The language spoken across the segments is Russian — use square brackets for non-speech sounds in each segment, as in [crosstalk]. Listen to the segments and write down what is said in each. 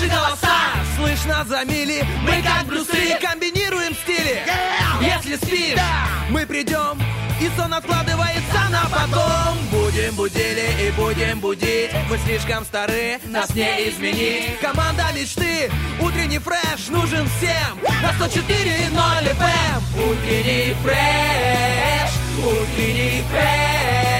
Наши голоса слышно за мили Мы как брусы комбинируем стили. Если спишь, мы придем и сон откладывается на потом. Будем будили и будем будить. Мы слишком стары, нас не изменить. Команда мечты, утренний фреш нужен всем. На 104.0 FM Утренний фреш, утренний фреш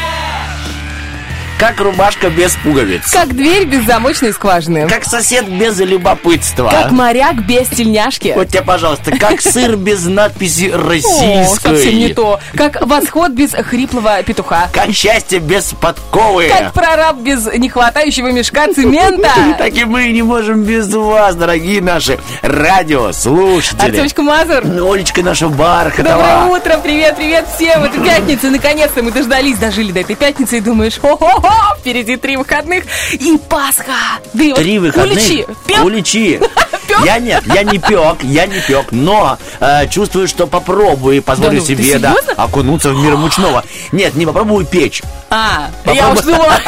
Как рубашка без пуговиц. Как дверь без замочной скважины. Как сосед без любопытства. Как моряк без тельняшки. Вот тебе, пожалуйста, как [laughs] сыр без надписи О, российской. совсем не то. Как восход без хриплого петуха. Как счастье без подковы. Как прораб без нехватающего мешка цемента. [laughs] Так и мы не можем без вас, дорогие наши радиослушатели. Артемочка Мазур. Олечка наша Бархатова. Доброе утро, привет, привет всем. Это пятница, наконец-то мы дождались, дожили до этой пятницы и думаешь, хо-хо-хо, впереди три выходных и Пасха. Да и вот Три выходных. Уличи, пёк. [laughs] Уличи. Я нет, я не пек, я не пек, но э, чувствую, что попробую и позволю Да ну, себе да, окунуться в мир мучного. Нет, не попробую печь. А, я уж думала.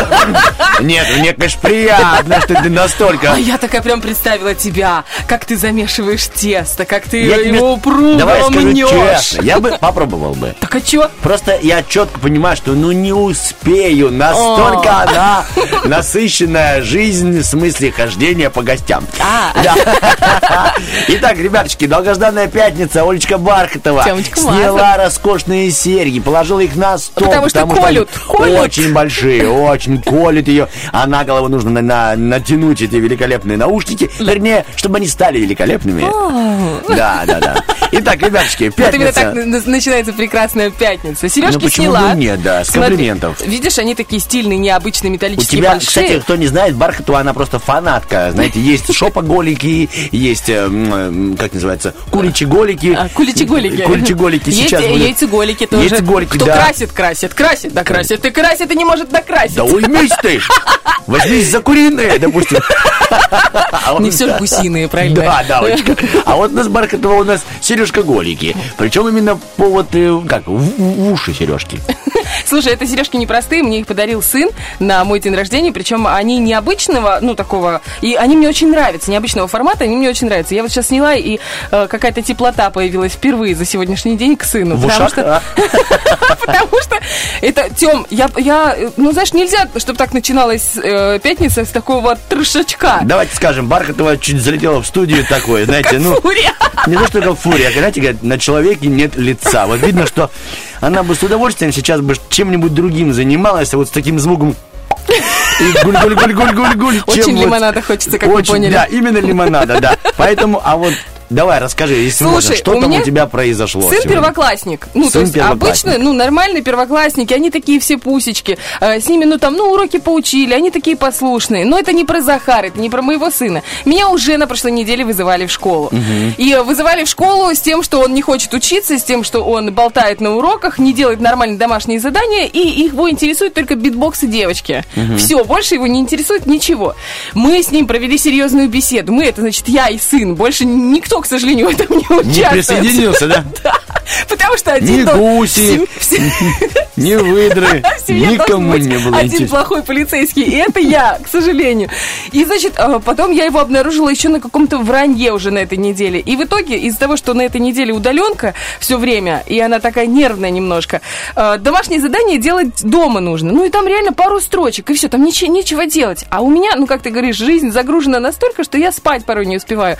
[laughs] Нет, мне, конечно, приятно, что ты настолько... А я такая прям представила тебя, как ты замешиваешь тесто, как ты Я его упруго Давай скажу мнешь. честно, я бы попробовал бы. Так а чё? Просто я четко понимаю, что ну не успею. Настолько она насыщенная жизнь в смысле хождения по гостям. А. Да. [laughs] Итак, ребяточки, долгожданная пятница. Олечка Бархатова Тёмочка сняла роскошные серьги, положила их на стол. Потому что колют, они колют. Очень большие, очень колют ее. А на голову нужно на- на- натянуть эти великолепные наушники. Вернее, чтобы они стали великолепными. Да, да, да. Итак, ребяточки, [laughs] Вот именно пятница. так на- начинается прекрасная пятница. Сережки Ну, сняла. нет, да, с Смотри, комплиментов. Видишь, они такие стильные, необычные, У металлические, тебя, большие. кстати, кто не знает, Бархатова, она просто фанатка. Знаете, есть [laughs] шопоголики, есть, э, э, как называется, куличи-голики. А, куличи-голики. Куличи-голики сейчас будут. яйцеголики тоже. Яйцеголики, Кто да. красит, красит, красит, да красит, и красит, и не может докрасить. Да уймись ты! Возьмись за куриные, допустим. А Не все же гусиные, правильно? Да, да, Олечка. А вот у нас Бархатова, у нас сережка голики. Причем именно повод, э, как, в уши сережки. Слушай, это сережки непростые, мне их подарил сын на мой день рождения, причем они необычного, ну, такого, и они мне очень нравятся, необычного формата, они мне очень нравятся. Я вот сейчас сняла, и э, какая-то теплота появилась впервые за сегодняшний день к сыну. В потому ушах, что а? [laughs] Потому что это, Тем, я, ну знаешь, нельзя, чтобы так начиналась э, пятница с такого трешачка. Давайте скажем, Бархатова чуть залетела в студию такое, знаете, ну... Не то, что как фурия, а, знаете, на человеке нет лица. Вот видно, что она бы с удовольствием сейчас бы чем-нибудь другим занималась, а вот с таким звуком и гуль-гуль-гуль-гуль-гуль-гуль. Очень чем вот- лимонада хочется, как вы Очень, поняли. Да, именно лимонада, да. Поэтому, а вот давай расскажи, если Слушай, можно, что у там у тебя произошло Сын сегодня? первоклассник. Ну, то Сын есть первоклассник. обычно, ну, нормальные первоклассники, они такие все пусечки. Э, с ними, ну, там, ну, уроки поучили, они такие послушные. Но это не про Захара, это не про моего сына. Меня уже на прошлой неделе вызывали в школу. И э, вызывали в школу с тем, что он не хочет учиться, с тем, что он болтает на уроках, не делает нормальные домашние задания, и его интересует только битбоксы девочки. Все, больше его не интересует ничего. Мы с ним провели серьезную беседу. Мы, это значит, я и сын. Больше никто, к сожалению, в этом не Не участвует. присоединился, да? [laughs] Да, потому что один... Ни дом- гуси, [laughs] Не выдры, [laughs] никому не было один плохой полицейский, и это я, к сожалению. И, значит, э, потом я его обнаружила еще на каком-то вранье уже на этой неделе. И в итоге, из-за того, что на этой неделе удаленка все время, и она такая нервная немножко, э, домашнее задание делать дома нужно. Ну и там реально пару строчек, и все, там ничего, нечего делать. А у меня, ну как ты говоришь, жизнь загружена настолько, что я спать порой не успеваю.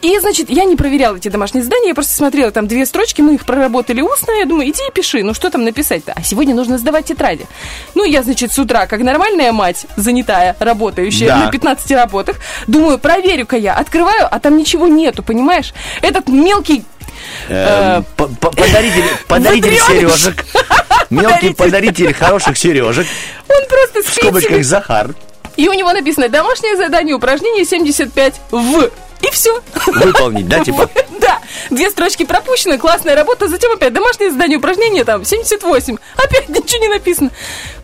И, значит, я не проверяла эти домашние задания, я просто смотрела, там две строчки, мы их проработали устно, я думаю, иди и пиши, ну что там написать-то? А сегодня нужно сдавать тетради. Ну, я, значит, с утра, как нормальная мать, занятая, работающая Да. на 15 работах, думаю, проверю-ка я, открываю, а там ничего нету, понимаешь? Этот мелкий Эм, по- Подаритель [laughs] сережек. [laughs] Мелкий подаритель хороших сережек. он просто В скобочках. Захар. И у него написано «Домашнее задание, упражнение 75 в». И все. Выполнить, да, типа? Да, две строчки пропущены, классная работа, затем опять домашнее задание, упражнение там 78, опять [laughs] ничего не написано.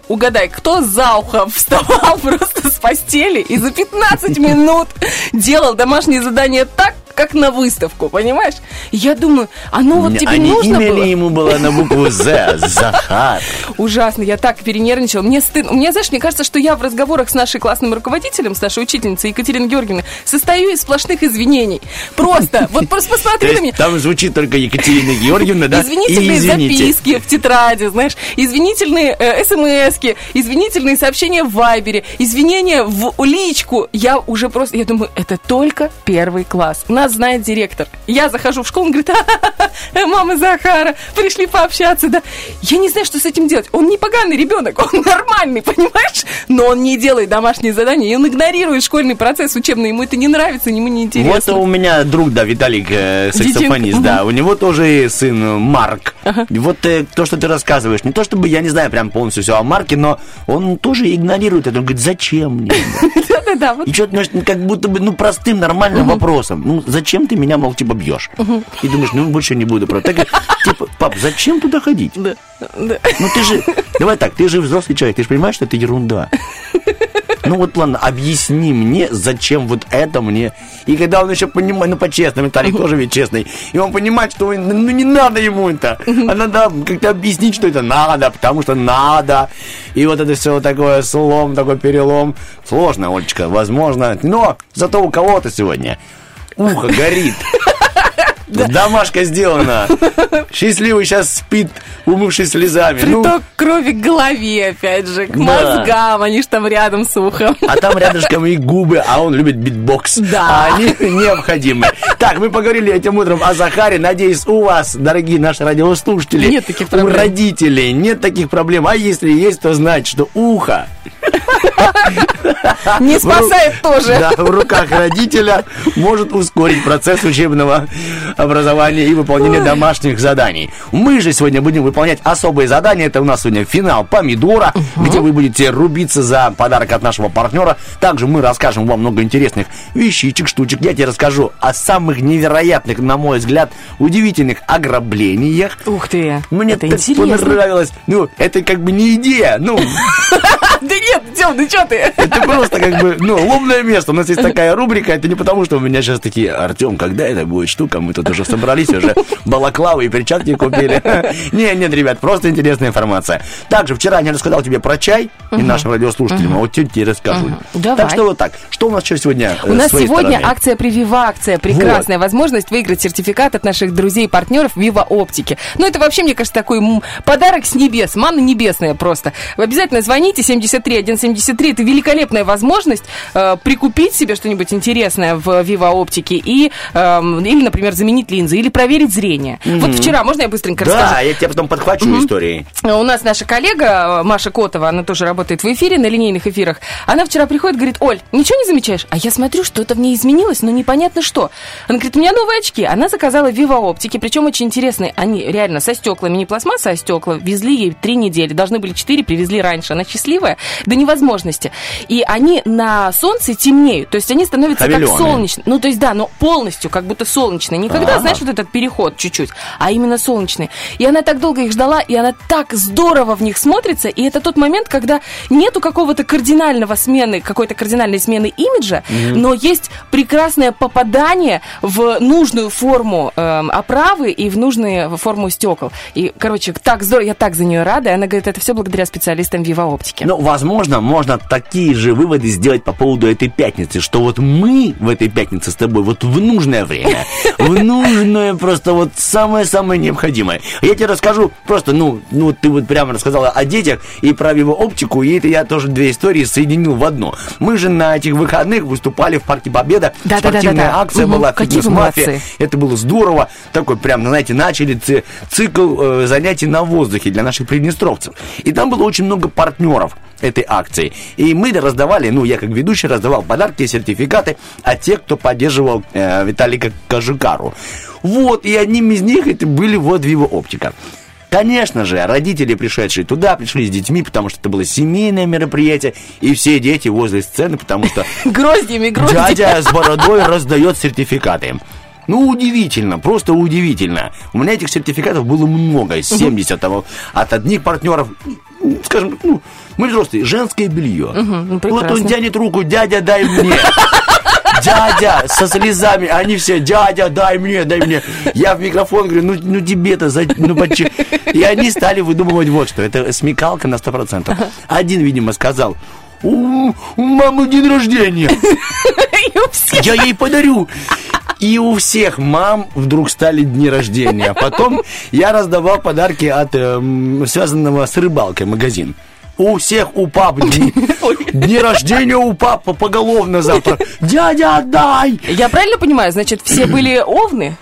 угадай, кто за ухо вставал [laughs] просто с постели и за 15 минут делал домашнее задание так, как на выставку, понимаешь? Я думаю, оно вот тебе Они нужно имя было? ли ему было на букву [laughs] З? Захар. Ужасно, я так перенервничала. Мне стыдно. Мне, знаешь, мне кажется, что я в разговорах с нашей классным руководителем, с нашей учительницей Екатериной Георгиевной, состою из сплошных извинений. Просто, [laughs] вот просто То посмотри на меня. там звучит только Екатерина Георгиевна, да? Извинительные записки в тетради, знаешь, извинительные э, смски, извинительные сообщения в Вайбере, извинения в личку. Я уже просто, я думаю, это только первый класс. Нас знает директор. Я захожу в школу, он говорит, «Ха-ха-ха, мама Захара, пришли пообщаться, да. Я не знаю, что с этим делать. Он не поганый ребенок, он нормальный, понимаешь? Но он не делает домашние задания, и он игнорирует школьный процесс учебный, ему это не нравится, ему не Вот интересно. у меня друг, да, Виталик, э, саксофонист, да, у него тоже сын Марк. Вот э, то, что ты рассказываешь, не то чтобы, я не знаю прям полностью все о Марке, но он тоже игнорирует это, он говорит, зачем мне? [laughs] Да-да-да, вот И что-то, как будто бы, ну, простым, нормальным вопросом. Ну, зачем ты меня, мол, типа, бьешь? И думаешь, ну, больше не буду. Так, типа, пап, зачем туда ходить? да, да. Ну, ты же, давай так, ты же взрослый человек, ты же понимаешь, что это ерунда. Ну вот ладно, объясни мне, зачем вот это мне. И когда он еще понимает, ну по-честному, Виталик тоже ведь честный, и он понимает, что ну не надо ему это. А надо как-то объяснить, что это надо, потому что надо. И вот это все такое слом, такой перелом. Сложно, Олечка, возможно. Но зато у кого-то сегодня ухо горит. [laughs] Домашка сделана. Счастливый сейчас спит, умывшись слезами. Ну, Приток крови к голове, опять же, к Да. мозгам, они ж там рядом с ухом. А там рядышком и губы, а он любит битбокс. Да. А они необходимы. Так, мы поговорили этим утром о Захаре. Надеюсь, у вас, дорогие наши радиослушатели, Нет таких проблем. у родителей нет таких проблем. А если есть, то знать, что ухо Не спасает тоже. Да, в руках родителя может ускорить процесс учебного образования и выполнения домашних заданий. Мы же сегодня будем выполнять особые задания. Это у нас сегодня финал помидора, где вы будете рубиться за подарок от нашего партнера. Также мы расскажем вам много интересных вещичек, штучек. Я тебе расскажу о самых невероятных, на мой взгляд, удивительных ограблениях. Ух ты, Мне это так интересно. понравилось. Ну, это как бы не идея. Ну, [laughs] Да нет, Тём, ну чё ты? это просто как бы, ну, лобное место. У нас есть такая рубрика. Это не потому, что у меня сейчас такие, Артем, когда это будет штука? Мы тут уже собрались, уже балаклавы и перчатки купили. Не, нет, ребят, просто интересная информация. Также вчера я рассказал тебе про чай и нашим радиослушателям, а вот тебе расскажу. Так что вот так. Что у нас еще сегодня э, У нас сегодня акция «Привива акция». Прекрасная возможность выиграть сертификат от наших друзей и партнеров Вива Оптики. Ну, это вообще, мне кажется, такой подарок с небес, манна небесная просто. Обязательно звоните 73 173. Это великолепная возможность э, прикупить себе что-нибудь интересное в Вива Оптике и, эм, или, например, заменить линзы, или проверить зрение. Вот вчера, можно я быстренько расскажу? Да, я тебя потом подхвачу истории. У нас наша коллега э, Маша Котова, она тоже работает в эфире, на линейных эфирах. Она вчера приходит, говорит, Оль, ничего не замечаешь? А я смотрю, что-то в ней изменилось, но непонятно что. Она говорит, у меня новые очки. Она заказала Viva оптики, причем очень интересные. Они реально со стеклами, не пластмасса, а стекла. Везли ей три недели. Должны были четыре, привезли раньше. Она счастливая до невозможности. И они на солнце темнеют. То есть они становятся Хамелеоны. как солнечные. Ну, то есть, да, но полностью как будто солнечные. Никогда, знаешь, вот этот переход чуть-чуть, а именно солнечные. И она так долго их ждала, и она так здорово в них смотрится. И это тот момент, когда нету какого-то кардинального смены, какой-то кардинальной смены имиджа, но есть прекрасное попадание в нужную форму эм, оправы и в нужную форму стекол. И, короче, так здорово, я так за нее рада. И она говорит, это все благодаря специалистам Viva Оптики. Ну, возможно, можно такие же выводы сделать по поводу этой пятницы, что вот мы в этой пятнице с тобой вот в нужное время, в нужное просто вот самое-самое необходимое. Я тебе расскажу просто, ну, ну ты вот прямо рассказала о детях и про его оптику, и это я тоже две истории соединил в одну. Мы же на этих выходных выступали в Парке Победа, Да-да-да-да-да. спортивная акция Мгм. была, Какие вы фитнес-мафия. молодцы. Это было здорово. Такой прям, знаете, начали ци- цикл э, занятий на воздухе для наших приднестровцев. И там было очень много партнеров этой акции. И мы раздавали, ну, я как ведущий раздавал подарки и сертификаты, а те, кто поддерживал э, Виталика Кожукару. Вот, и одним из них это были вот Vivo Оптика. Конечно же, родители, пришедшие туда, пришли с детьми, потому что это было семейное мероприятие, и все дети возле сцены, потому что [laughs] Гроздьями, гроздьями. Дядя с бородой раздает сертификаты. Ну, удивительно, просто удивительно. У меня этих сертификатов было много, 70 того, от одних партнеров, скажем, ну, мы взрослые, женское белье. ну, вот он тянет руку, дядя, дай мне. Дядя, со слезами, они все, дядя, дай мне, дай мне. Я в микрофон говорю, ну, ну тебе-то, за- ну почему? И они стали выдумывать вот что, это смекалка на 100%. Один, видимо, сказал, у, у мамы день рождения, я ей подарю. И у всех мам вдруг стали дни рождения. Потом я раздавал подарки от эм, связанного с рыбалкой магазин. У всех у пап дни, дни рождения у папы поголовно завтра. Дядя, отдай! Я правильно понимаю, значит, все были овны?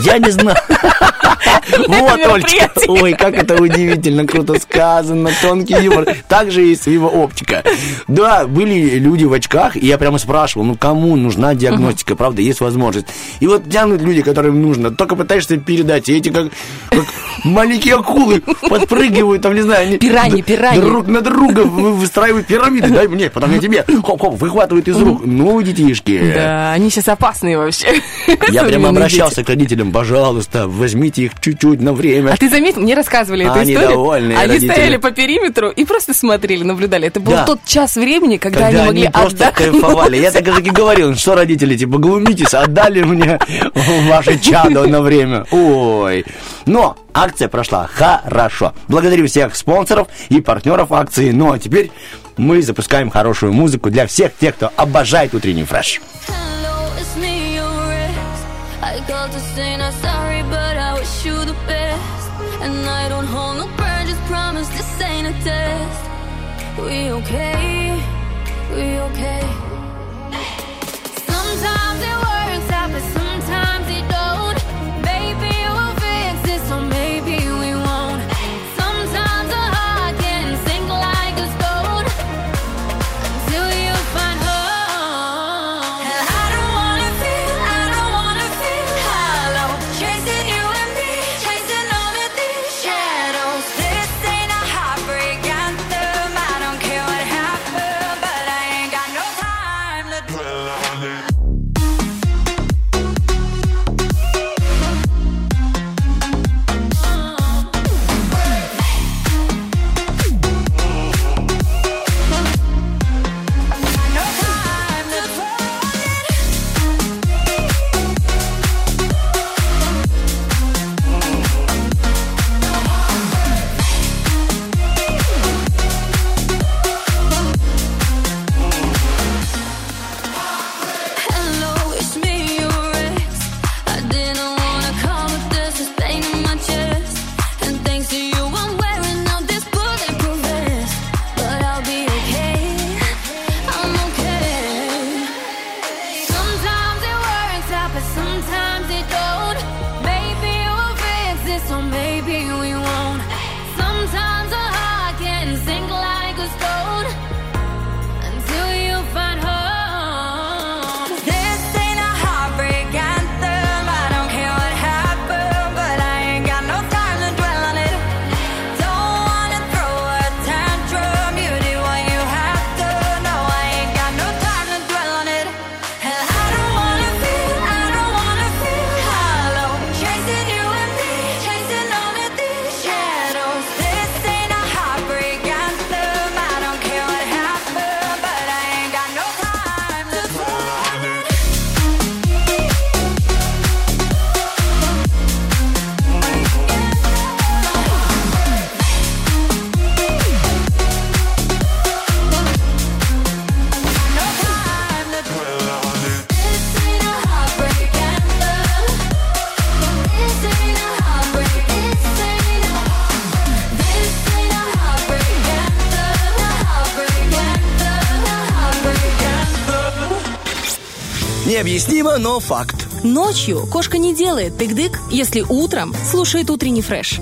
Я не знаю. Вот, Олечка. Ой, как это удивительно, круто сказано, тонкий юмор. Также и его оптика. Да, были люди в очках, и я прямо спрашивал, ну кому нужна диагностика, правда, есть возможность. И вот тянут люди, которым нужно, только пытаешься передать, и эти как, как маленькие акулы подпрыгивают, там, не знаю, они Пираньи, пираньи. друг на друга вы- выстраивают пирамиды, дай мне, потом я тебе, хоп-хоп, выхватывают из рук. Ну, детишки. Да, они сейчас опасные вообще. Я прямо обращался к родителям, пожалуйста, возьмите их чуть-чуть на время. А ты заметил, мне рассказывали эту Они историю. довольные Они родители. стояли по периметру и просто смотрели, наблюдали. Это был Да. тот час времени, когда, Когда они они, могли просто отдохнуть. кайфовали. Я так и говорил, что родители, типа, глумитесь, отдали мне ваше чадо на время. Ой. Но акция прошла хорошо. Благодарю всех спонсоров и партнеров акции. Ну а теперь мы запускаем хорошую музыку для всех тех, кто обожает утренний фреш. Hello, say not sorry, but I wish you the best. And I don't hold no grudges, promise this ain't a test. We okay? We okay? Необъяснимо, но факт. Ночью кошка не делает тык-дык, если утром слушает утренний фреш.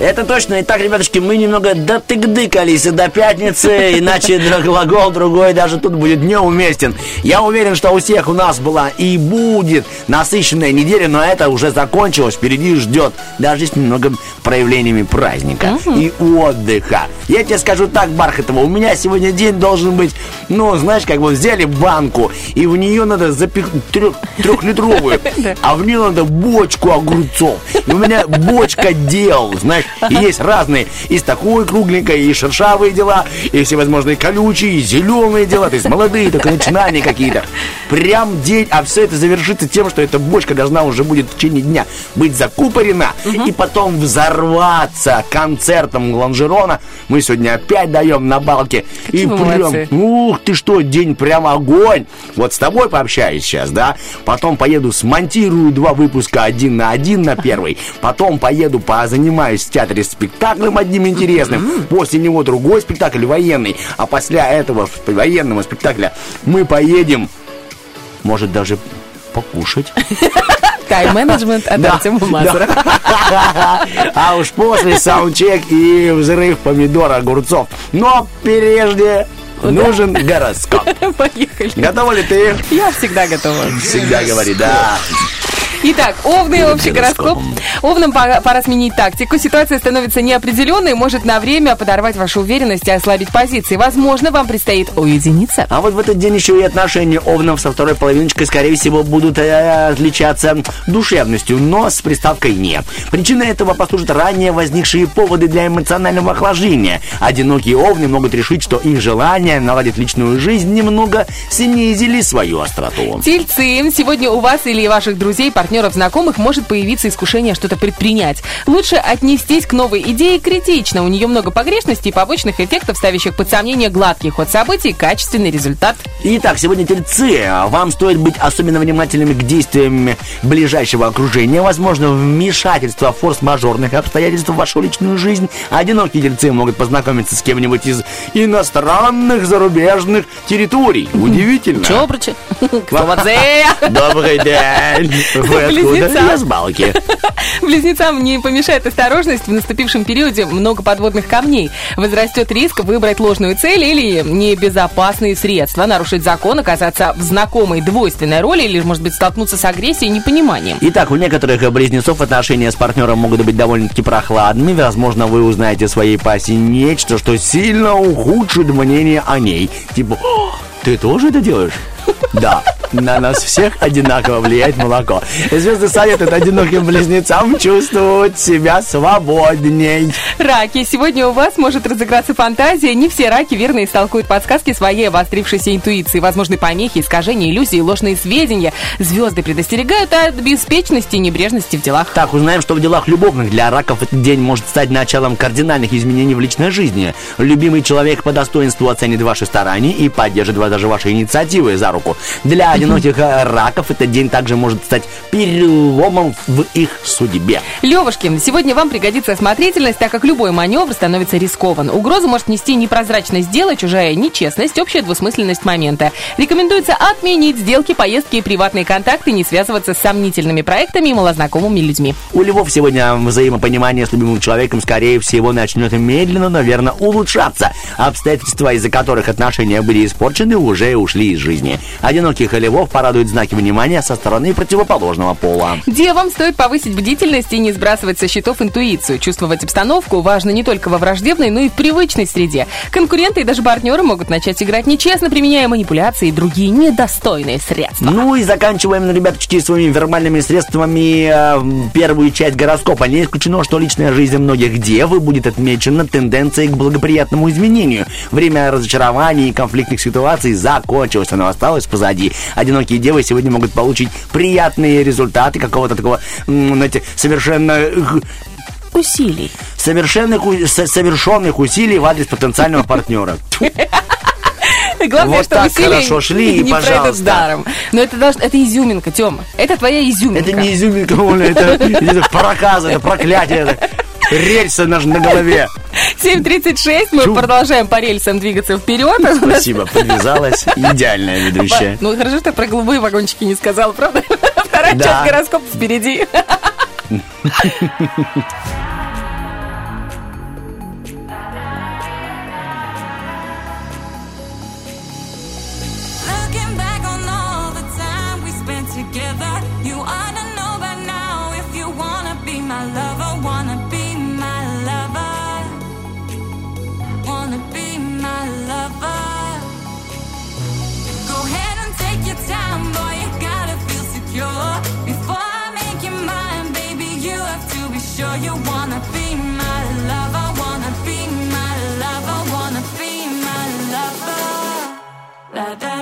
Это точно. Итак, ребятушки, мы немного дотыгдыкались до пятницы, иначе глагол другой даже тут будет неуместен. Я уверен, что у всех у нас была и будет насыщенная неделя, но это уже закончилось, впереди ждет, даже с немного проявлениями праздника и отдыха. Я тебе скажу так, Бархатова, у меня сегодня день должен быть, ну, знаешь, как вот взяли банку, и в нее надо запихнуть трех, трехлитровую, [laughs] а в нее надо бочку огурцов. И у меня бочка дел, знаешь, И есть разные. И с такой кругленькой, и шершавые дела, и всевозможные колючие, и зеленые дела. То есть молодые только начинания какие-то. Прям день, а все это завершится тем, что эта бочка должна уже будет в течение дня быть закупорена и потом взорваться концертом Ланжерона. Мы сегодня опять даем на балке. И вы прям, молодцы. ух ты что, день прям огонь. Вот с тобой пообщаюсь сейчас, да? Потом поеду смонтирую два выпуска один на один на первый. Потом поеду позанимаюсь театре спектаклем одним интересным. После него другой спектакль военный. А после этого военного спектакля мы поедем, может даже покушать. [laughs] Тайм-менеджмент от Да, Артема Мазура. [laughs] А уж после саундчек и взрыв помидор, огурцов. Но прежде нужен гороскоп. [laughs] Поехали. Готова ли ты? Я всегда готова. Всегда говори, да. Итак, овны, общий гороскоп. Овнам пора, сменить тактику. Ситуация становится неопределенной, может на время подорвать вашу уверенность и ослабить позиции. Возможно, вам предстоит уединиться. А вот в этот день еще и отношения овнов со второй половиночкой, скорее всего, будут э, отличаться душевностью, но с приставкой «не». Причиной этого послужат ранее возникшие поводы для эмоционального охлаждения. Одинокие овны могут решить, что их желание наладить личную жизнь немного снизили свою остроту. Тельцы, сегодня у вас или ваших друзей, партнеров, знакомых может появиться искушение что-то предпринять. Лучше отнестись к новой идее критично. У нее много погрешностей и побочных эффектов, ставящих под сомнение гладкий ход событий и качественный результат. Итак, сегодня тельцы. Вам стоит быть особенно внимательными к действиям ближайшего окружения. Возможно, вмешательство форс-мажорных обстоятельств в вашу личную жизнь. Одинокие тельцы могут познакомиться с кем-нибудь из иностранных зарубежных территорий. Удивительно. [laughs] Квадзе. Добрый день. [laughs] Вы откуда? Близнеца. Я с балки. [laughs] Близнецам не помешает осторожность. В наступившем периоде много подводных камней. Возрастет риск выбрать ложную цель или небезопасные средства, нарушить закон, оказаться в знакомой двойственной роли или, может быть, столкнуться с агрессией и непониманием. Итак, у некоторых близнецов отношения с партнером могут быть довольно-таки прохладными. Возможно, вы узнаете своей пассии нечто, что сильно ухудшит мнение о ней. Типа, «О, ты тоже это делаешь? [laughs] Да, на нас всех одинаково влияет молоко. Звезды советуют одиноким близнецам чувствовать себя свободней. Раки, сегодня у вас может разыграться фантазия. Не все раки верно истолкуют подсказки своей обострившейся интуиции. Возможны помехи, искажения, иллюзии, ложные сведения. Звезды предостерегают от беспечности и небрежности в делах. Так, узнаем, что в делах любовных для раков этот день может стать началом кардинальных изменений в личной жизни. Любимый человек по достоинству оценит ваши старания и поддержит вас даже ваши инициативы за руку. Для одиноких э, раков этот день также может стать переломом в их судьбе. Левушки, сегодня вам пригодится осмотрительность, так как любой маневр становится рискован. Угрозу может нести непрозрачность дела, чужая нечестность, общая двусмысленность момента. Рекомендуется отменить сделки, поездки и приватные контакты, не связываться с сомнительными проектами и малознакомыми людьми. У львов сегодня взаимопонимание с любимым человеком, скорее всего, начнет медленно, но верно улучшаться. Обстоятельства, из-за которых отношения были испорчены, уже ушли из жизни. Одиноких львов порадуют знаки внимания со стороны противоположного пола. Девам стоит повысить бдительность и не сбрасывать со счетов интуицию. Чувствовать обстановку важно не только во враждебной, но и в привычной среде. Конкуренты и даже партнеры могут начать играть нечестно, применяя манипуляции и другие недостойные средства. Ну и заканчиваем, ребяточки, своими вербальными средствами э, первую часть гороскопа. Не исключено, что личная жизнь многих дев будет отмечена тенденцией к благоприятному изменению. Время разочарований и конфликтных ситуаций закончилось, оно осталось позади. Одинокие девы сегодня могут получить приятные результаты какого-то такого, знаете, совершенно Усилий. совершенных, совершенных усилий в адрес потенциального партнера. Главное, Вот что так хорошо шли, и не пожалуйста. даром. Но это, должно, это изюминка, Тёма. Это твоя изюминка. Это не изюминка, Оля, это, это проказа, это проклятие, это рельсы на, на голове. 7.36, мы Чу. продолжаем по рельсам двигаться вперед. Спасибо, подвязалась. Идеальная ведущая. Ну, хорошо, что про голубые вагончики не сказала, правда? [laughs] Вторая Да. часть гороскопа впереди. [laughs] la, la.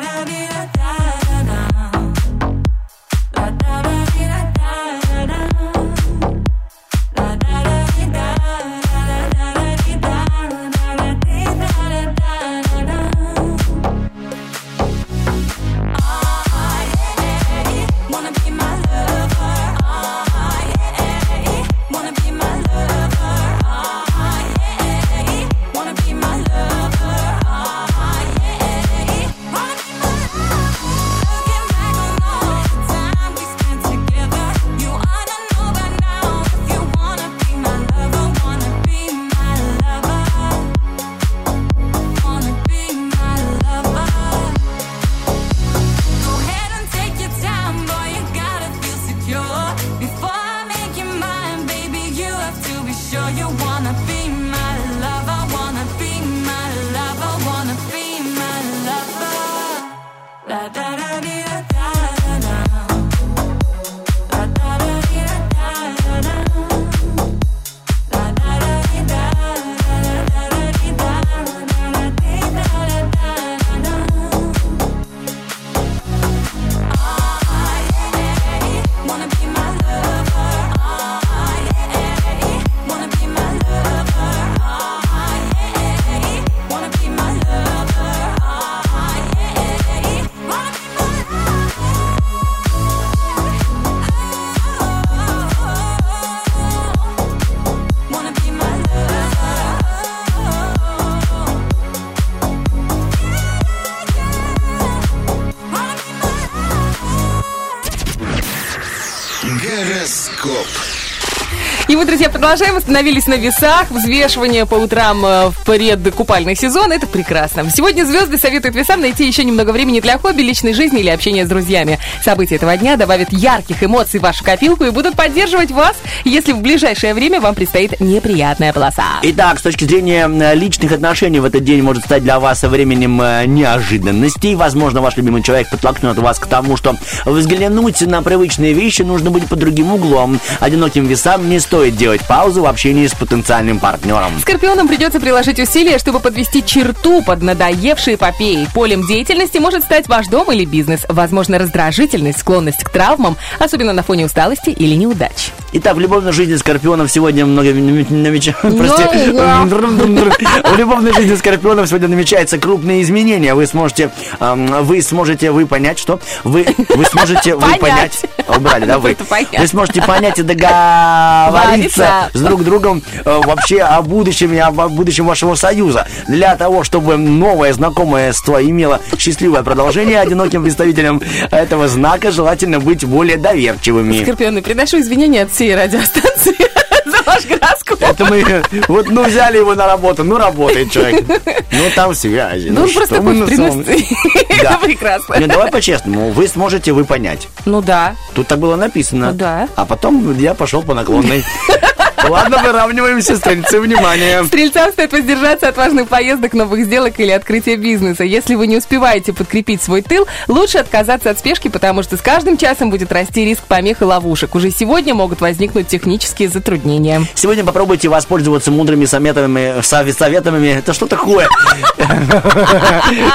Продолжаем. Остановились на весах. Взвешивание по утрам э, в предкупальный сезон. Это прекрасно. Сегодня звезды советуют весам найти еще немного времени для хобби, личной жизни или общения с друзьями. События этого дня добавят ярких эмоций в вашу копилку и будут поддерживать вас, если в ближайшее время вам предстоит неприятная полоса. Итак, с точки зрения э, личных отношений в этот день может стать для вас временем э, неожиданностей. Возможно, ваш любимый человек подтолкнет вас к тому, что взглянуть на привычные вещи нужно будет под другим углом. Одиноким весам не стоит делать паузу в общении с потенциальным партнером. Скорпионам придется приложить усилия, чтобы подвести черту под надоевшей эпопеей. Полем деятельности может стать ваш дом или бизнес. Возможно, раздражительность, склонность к травмам, особенно на фоне усталости или неудач. Итак, в любовной жизни скорпионов сегодня много нами- намеч- Прости. да. В любовной жизни скорпионов сегодня намечаются крупные изменения. Вы сможете, вы сможете вы понять, что вы, вы сможете вы Понять. Убрали, да, вы. Вы сможете понять и Договориться. С друг другом э, вообще о будущем и о будущем вашего союза. Для того, чтобы новое знакомство имело счастливое продолжение, одиноким представителям этого знака желательно быть более доверчивыми. Скорпионы, приношу извинения от всей радиостанции [laughs] за ваш гороскоп. Это мы, вот, ну, взяли его на работу, ну, работает человек. Ну, там связи. Ну, он что просто мы кофе на самом- приносит. [laughs] Да. Это прекрасно. Не, давай по-честному, вы сможете вы понять. Ну да. Тут так было написано. Ну да. А потом я пошел по наклонной. [laughs] Ладно, выравниваемся, стрельцы, внимание. Стрельцам стоит воздержаться от важных поездок, новых сделок или открытия бизнеса. Если вы не успеваете подкрепить свой тыл, лучше отказаться от спешки, потому что с каждым часом будет расти риск помех и ловушек. Уже сегодня могут возникнуть технические затруднения. Сегодня попробуйте воспользоваться мудрыми советами, сове- советами. Это что такое?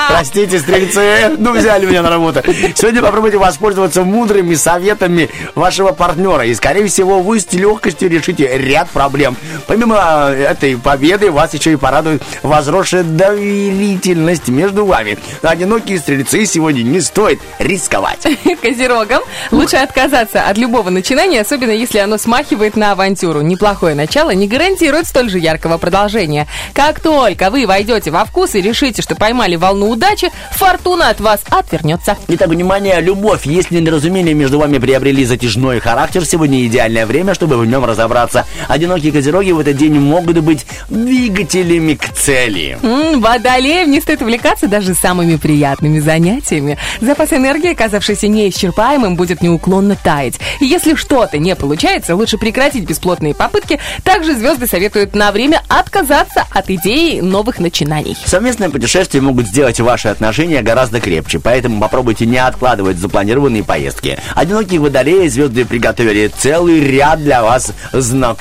Простите, стрельцы, ну взяли меня на работу. Сегодня попробуйте воспользоваться мудрыми советами вашего партнера. И, скорее всего, вы с легкостью решите ряд проблем. Помимо э, этой победы, вас еще и порадует возросшая доверительность между вами. Одинокие стрельцы сегодня не стоит рисковать. [laughs] Козерогам лучше отказаться от любого начинания, особенно если оно смахивает на авантюру. Неплохое начало не гарантирует столь же яркого продолжения. Как только вы войдете во вкус и решите, что поймали волну удачи, фортуна от вас отвернется. Итак, внимание, любовь. Если недоразумения между вами приобрели затяжной характер, сегодня идеальное время, чтобы в нем разобраться. Одинокие козероги в этот день могут быть двигателями к цели. М, Водолеям не стоит увлекаться даже самыми приятными занятиями. Запас энергии, оказавшийся неисчерпаемым, будет неуклонно таять. И если что-то не получается, лучше прекратить бесплотные попытки. Также звезды советуют на время отказаться от идеи новых начинаний. Совместные путешествия могут сделать ваши отношения гораздо крепче, поэтому попробуйте не откладывать запланированные поездки. Одинокие водолеи звезды приготовили целый ряд для вас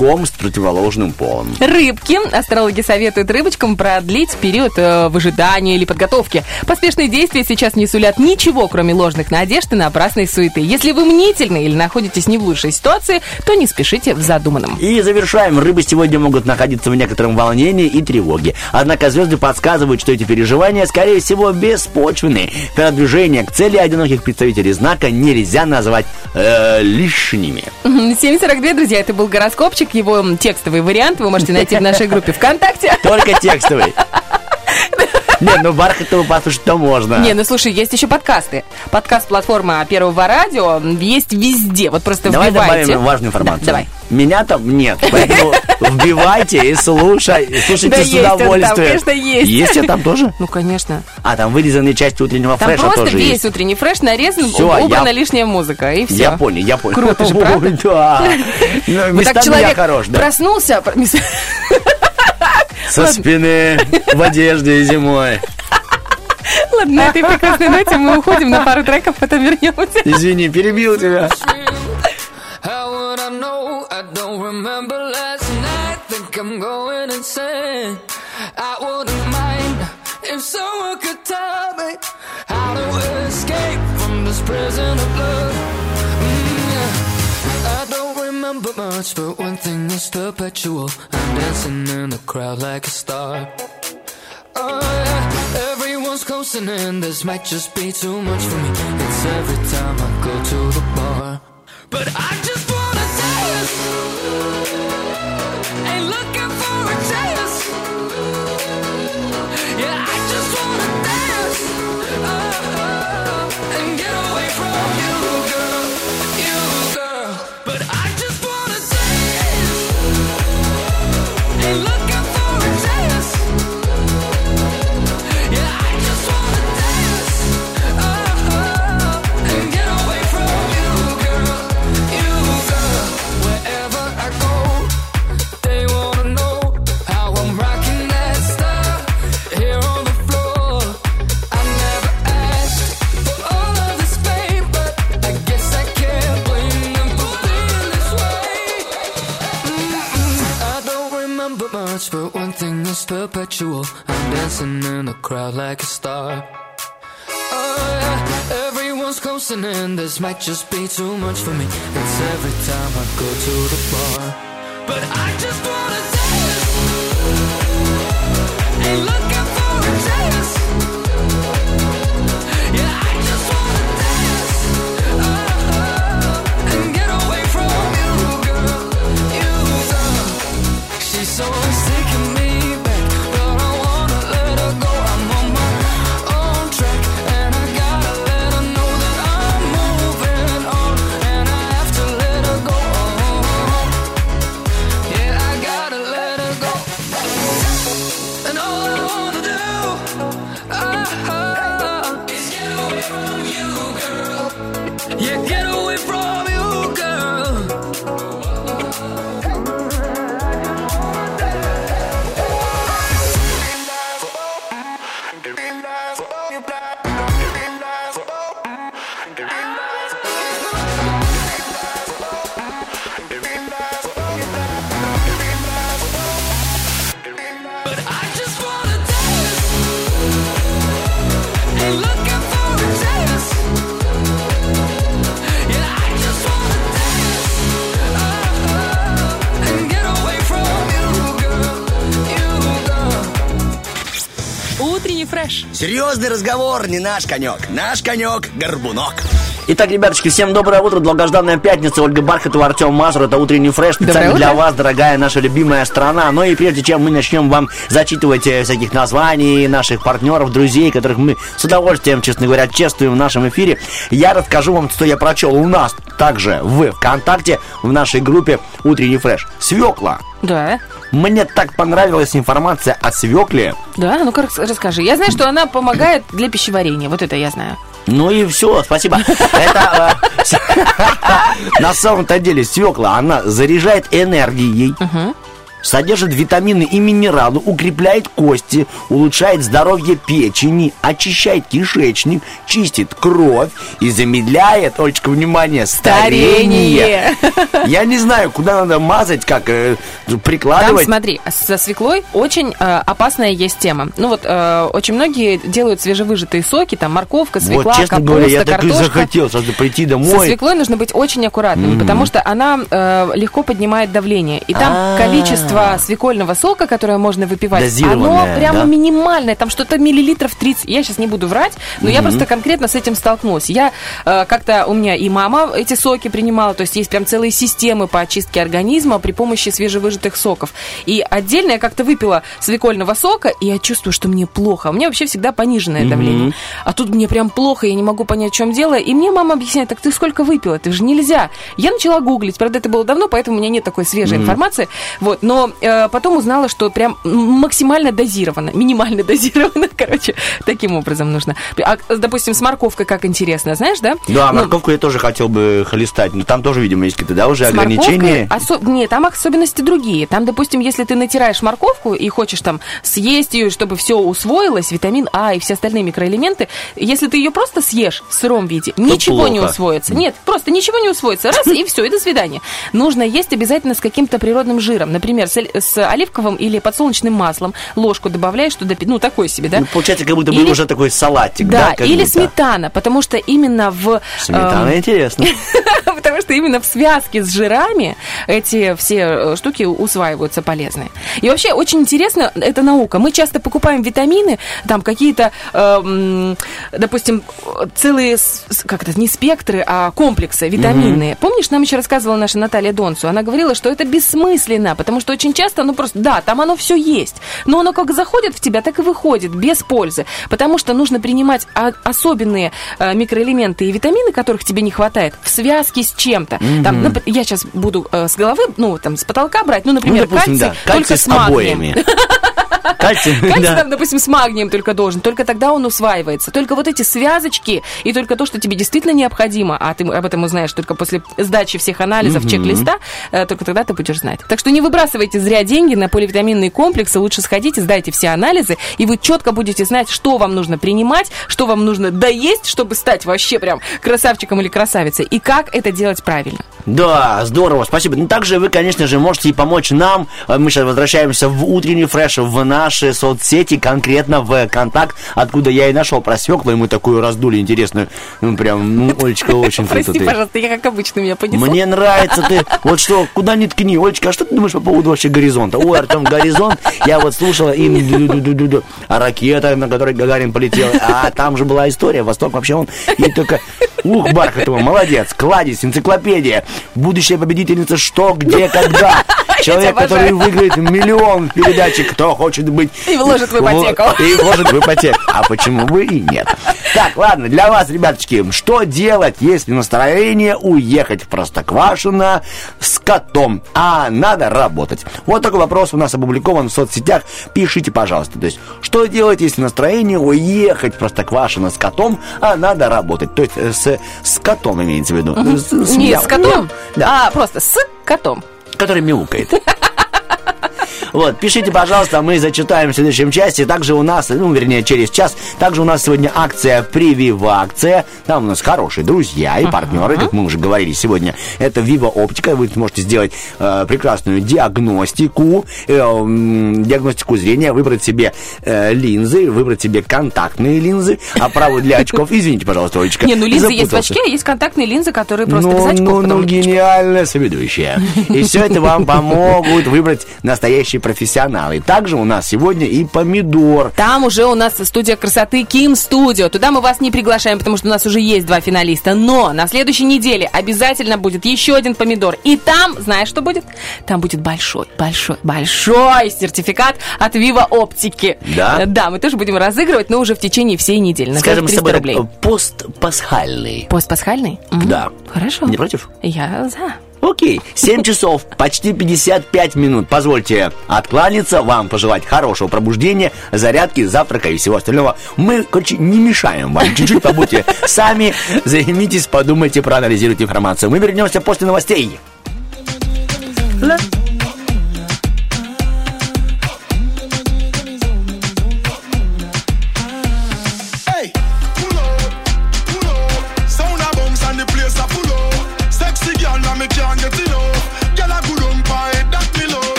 знакомств с противоположным полом. Рыбки. Астрологи советуют рыбочкам продлить период э, выжидания или подготовки. Поспешные действия сейчас не сулят ничего, кроме ложных надежд и напрасной суеты. Если вы мнительны или находитесь не в лучшей ситуации, то не спешите в задуманном. И завершаем. Рыбы сегодня могут находиться в некотором волнении и тревоге. Однако звезды подсказывают, что эти переживания, скорее всего, беспочвенные. Продвижение к цели одиноких представителей знака нельзя назвать э, лишними. 7.42, друзья, это был гороскопчик, его м, текстовый вариант вы можете найти в нашей группе ВКонтакте. Только текстовый. [laughs] Не, ну бархатовый послушать-то можно. Не, ну слушай, есть еще подкасты. Подкаст-платформа Первого радио есть везде. Вот просто Давай вбивайте. добавим важную информацию. Да, давай. Меня там нет, поэтому вбивайте и слушай, слушайте Да с он там, удовольствием. конечно, есть. Есть я там тоже? Ну, конечно. А, там вырезанные части утреннего Там фреша просто тоже весь есть. утренний фреш нарезан, уб- убрана я- лишняя музыка, и все. Я понял, я понял. Круто же, правда? [laughs] Да. [laughs] Ну, так Местами я хорош, да. проснулся, [laughs] Со спины, в одежде зимой. ладно, на этой прекрасной ноте мы уходим на пару треков, потом вернемся. Извини, перебил тебя. How would I know? I don't remember last night. Think I'm going insane. Much, but one thing is perpetual. I'm dancing in the crowd like a star. Oh yeah, everyone's closing in. This might just be too much for me. It's every time I go to the bar. But I just perpetual. I'm dancing in the crowd like a star. Oh yeah, everyone's closing in. This might just be too much for me. It's every time I go to the bar. But I just wanna dance. Фреш. Серьезный разговор, не наш конек. Наш конек – горбунок. Итак, ребяточки, всем доброе утро. Долгожданная пятница. Ольга Бархатова, Артем Мазур. Это утренний фреш. Специально для вас, дорогая наша любимая страна. Ну и прежде чем мы начнем вам зачитывать э, всяких названий наших партнеров, друзей, которых мы с удовольствием, честно говоря, чествуем в нашем эфире, я расскажу вам, что я прочел у нас также в ВКонтакте, в нашей группе «Утренний фреш». Свекла. Да. Мне так понравилась информация о свекле. Да, ну-ка рас- расскажи. Я знаю, что она помогает для пищеварения. Вот это я знаю. Ну и все, спасибо. Это э, [laughs] на самом-то деле свекла, она заряжает энергией. Содержит витамины и минералы, укрепляет кости, улучшает здоровье печени, очищает кишечник, чистит кровь и замедляет, Олечка, внимание, старение. [laughs] Я не знаю, куда надо мазать, как э, Там, прикладывать. смотри, со свеклой очень э, опасная есть тема. Ну вот, э, очень многие делают свежевыжатые соки, там морковка, свекла, вот, честно капуста, говоря, я так и захотел сразу прийти Со домой. свеклой нужно быть очень аккуратным, потому что она э, легко поднимает давление. И там А. количество свекольного сока, которое можно выпивать, оно прямо да? минимальное. Там что-то миллилитров 30. Я сейчас не буду врать, но я просто конкретно с этим столкнулась. Я э, как-то, у меня и мама эти соки принимала, то есть есть прям целые системы по очистке организма при помощи свежевыжатых соков. И отдельно я как-то выпила свекольного сока, и я чувствую, что мне плохо. У меня вообще всегда пониженное давление. А тут мне прям плохо, я не могу понять, в чем дело. И мне мама объясняет, так ты сколько выпила? Это же нельзя. Я начала гуглить. Правда, это было давно, поэтому у меня нет такой свежей информации. Вот. Но э, потом узнала, что прям максимально дозировано, минимально [laughs] дозировано. Короче, таким образом нужно. А, допустим, с морковкой как интересно, знаешь, да? Да, Ну, морковку я тоже хотел бы холестать, но там тоже, видимо, есть какие-то, да, уже ограничения. осо- Нет, там особенности другие. Там, допустим, если ты натираешь морковку и хочешь там съесть ее, чтобы все усвоилось, витамин А и все остальные микроэлементы, если ты ее просто съешь в сыром виде, ничего не плохо. усвоится. Нет, просто ничего не усвоится. Раз, и все, и до свидания. Нужно есть обязательно с каким-то природным жиром. Например, с, оливковым или подсолнечным маслом. Ложку добавляешь туда, ну, такой себе, да? Ну, получается, как будто бы Или- уже такой салатик, да? Да, или будто. сметана, потому что именно в... Сметана эм, интересно. [laughs] Потому что именно в связке с жирами эти все э, штуки усваиваются полезные. И вообще очень интересно эта наука. Мы часто покупаем витамины, там какие-то, э, м, допустим, целые, как это, не спектры, а комплексы витаминные. Помнишь, нам еще рассказывала наша Наталья Донцу? Она говорила, что это бессмысленно, потому что очень часто, ну просто, да, там оно все есть, но оно как заходит в тебя, так и выходит без пользы, потому что нужно принимать особенные э, микроэлементы и витамины, которых тебе не хватает, в связке с чем-то. Там, нап- я сейчас буду э, с головы, ну, там, с потолка брать, ну, Ну, например, допустим, кальций, да. Кальций только с с магнием. обоями. [laughs] Кальций, Кальций да. там, допустим, с магнием только должен, только тогда он усваивается. Только вот эти связочки и только то, что тебе действительно необходимо, а ты об этом узнаешь только после сдачи всех анализов, чек-листа, э, только тогда ты будешь знать. Так что не выбрасывайте зря деньги на поливитаминные комплексы, лучше сходите, сдайте все анализы, и вы четко будете знать, что вам нужно принимать, что вам нужно доесть, чтобы стать вообще прям красавчиком или красавицей, и как это делать правильно. Да, здорово, спасибо. Ну, также вы, конечно же, можете и помочь нам. Э, Мы сейчас возвращаемся в утренний фреш, в наши соцсети, конкретно в контакт, откуда я и нашел про свеклу, и мы такую раздули интересную. Ну, прям, ну, Олечка, очень круто Прости, пожалуйста, я как обычно меня понесла. Мне нравится ты. Вот что, куда ни ткни. Олечка, а что ты думаешь по поводу вообще горизонта? Ой, Артем, горизонт. Я вот слушала им. А ракета, на которой Гагарин полетел. А там же была история. Восток вообще он. И только... Ух, Бархатова, молодец. Кладезь, энциклопедия. Будущая победительница что, где, когда. [laughs] Человек, который выиграет миллион в передаче «Кто хочет быть...» И вложит в ипотеку. И вложит в ипотеку. А почему бы и нет? Так, ладно, для вас, ребяточки, что делать, если настроение уехать в Простоквашино с котом, а надо работать? Вот такой вопрос у нас опубликован в соцсетях. Пишите, пожалуйста. То есть, что делать, если настроение уехать в Простоквашино с котом, а надо работать? То есть, э, с, с котом имеется в виду. С- с Не с котом. Да а просто с котом. который мяукает. [laughs] Вот, пишите, пожалуйста, мы зачитаем в следующем части. Также у нас, ну, вернее, через час, также у нас сегодня акция «Прививакция». Там у нас хорошие друзья и партнеры, как мы уже говорили сегодня. Это Viva Оптика. Вы сможете сделать э, прекрасную диагностику, э, м, диагностику зрения, выбрать себе э, линзы, выбрать себе контактные линзы, оправу для очков. [laughs] Извините, пожалуйста, Олечка. Не, ну линзы есть в очке, а есть контактные линзы, которые просто ну, без очков. ну, ну, гениальная соведущая. И все это вам [laughs] помогут выбрать настоящие профессионалы. Также у нас сегодня и помидор. Там уже у нас студия красоты Ким Студио. Туда мы вас не приглашаем, потому что у нас уже есть два финалиста. Но на следующей неделе обязательно будет еще один помидор. И там, знаешь, что будет? Там будет большой, большой, большой сертификат от Viva Оптики. Да? Да, мы тоже будем разыгрывать, но уже в течение всей недели. На Скажем с 300 тобой так, рублей. э, постпасхальный. Постпасхальный? М, Да. Хорошо. Не против? Я за. Окей, 7 часов, почти 55 минут. Позвольте откланяться, вам пожелать хорошего пробуждения, зарядки, завтрака и всего остального. Мы, короче, не мешаем вам. Чуть-чуть побудьте сами, займитесь, подумайте, проанализируйте информацию. Мы вернемся после новостей. Hey,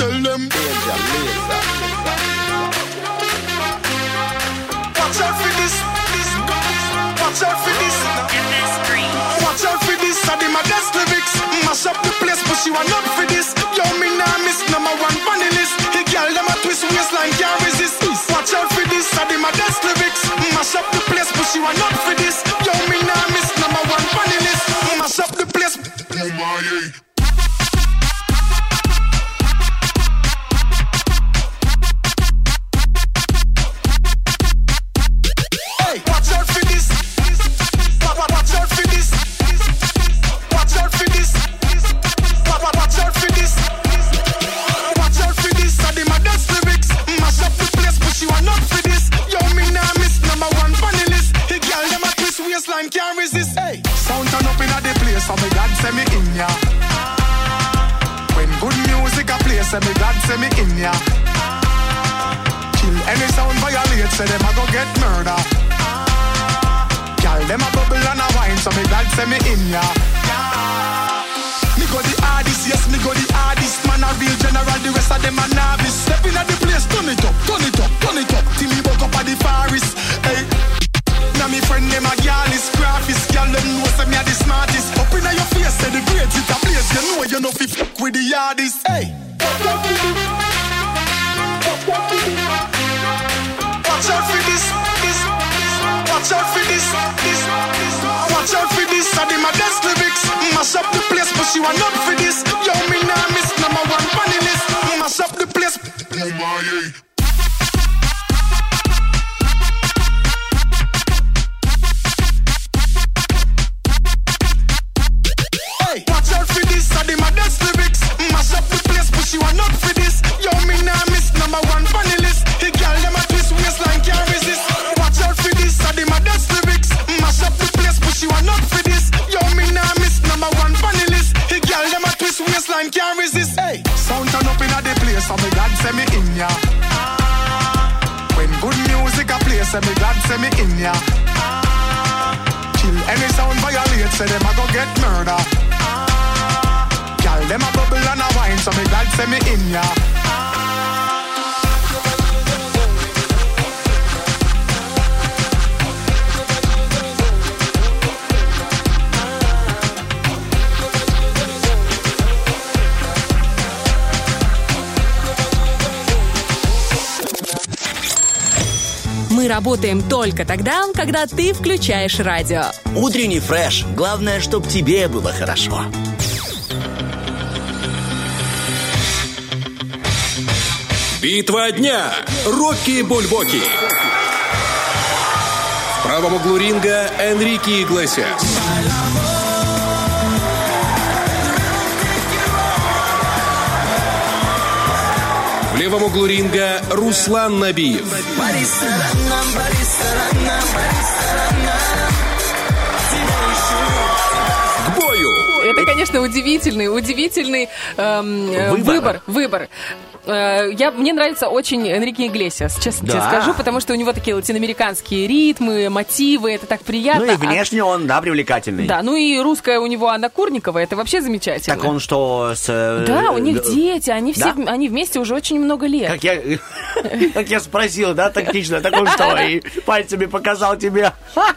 above. We tell them. Watch out for this, this, watch out for this. Watch out for this, I did my best lyrics. Mash up the place, but she want up for this. Yo, me nah miss number one funny list. Hey, girl, them a twist waistline, can't resist. Watch out for this, I did my best lyrics. Mash up the place, but she want up for this. Yo, me nah miss number one funny list. Mash up the place. Oh my, yeah. Twist can't resist. Hey, sound turn up in the place, so me God send me in ya. When good music a play, say me God send me in ya. Kill any sound violate, say them a go get murder. Girl, them a bubble and a wine, so me glad say me in ya. Me go the hardest, yes, me go the hardest. Man a real general, the rest of them a novice. Step in the place, turn it up, turn it up, turn it up. Till me buck up at the forest. Hey. Now me friend a is them know say me a the smartest. Up inna your face, say the grades it a. You know you fi with the. Hey. Watch out for this, this. Watch out for this, this. Watch out for this. I did my best lyrics. Mash up the place, but she want up for this. Yo, me nah miss number one funny list. Mash up the place. Oh my, say me glad say me in ya. Kill any sound violate, say them a go get murder. Gal them a bubble and a wine, so me glad say me in ya. Мы работаем только тогда, когда ты включаешь радио. Утренний фреш. Главное, чтоб тебе было хорошо. Битва дня. Рокки Бульбоки. В правом углу ринга Энрике Иглесиас. В левом углу ринга Руслан Набиев. К бою. Это, конечно, удивительный, удивительный эм, э, Выбор. выбор. Выбор. Э, Я, мне нравится очень Энрике Иглесиас, честно тебе Да. скажу, потому что у него такие латиноамериканские ритмы, мотивы, это так приятно. Ну и А- внешне он, да, привлекательный. Да, ну и русская у него Анна Курникова, это вообще замечательно. Так он что, с... э, Да, у них э, дети, они все, Да? они вместе уже очень много лет. Как я, [laughs] как я спросил, да, тактично, так он что, [laughs] и пальцами показал тебе? [laughs]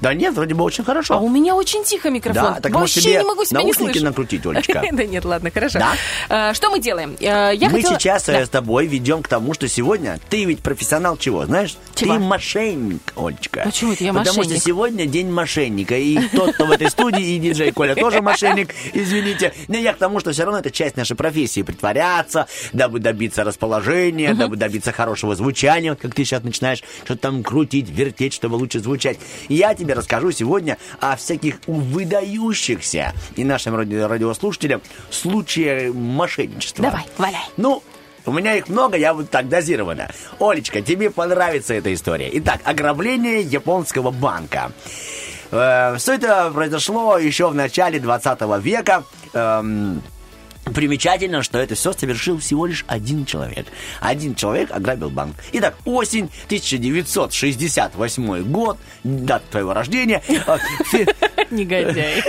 Да нет, вроде бы очень А хорошо. у меня очень тихо микрофон. Да, так может Вообще тебе не могу себя наушники накрутить, Олечка? Да нет, ладно, хорошо. Да? Что мы делаем? Я Мы хотела- сейчас Да. с тобой ведем к тому, что сегодня ты ведь профессионал чего, знаешь? Чего? Ты мошенник, Олечка. Почему это я Потому мошенник? что сегодня день мошенника. И тот, кто в этой студии, и диджей Коля тоже мошенник, извините. Но я к тому, что все равно это часть нашей профессии. Притворяться, дабы добиться расположения, дабы добиться хорошего звучания. Вот как ты сейчас начинаешь что-то там крутить, вертеть, чтобы лучше звучать. Я тебе расскажу сегодня о всяких выдающихся и нашим ради- радиослушателям случаях мошенничества. Давай, валяй. Ну, у меня их много, я вот так дозированно. Олечка, тебе понравится эта история. Итак, ограбление японского банка. Э, Все это произошло еще в начале 20 века. Эм, Примечательно, что это все совершил всего лишь один человек. Один человек ограбил банк. Итак, осень 1968 год, дата твоего рождения. [laughs] Негодяй.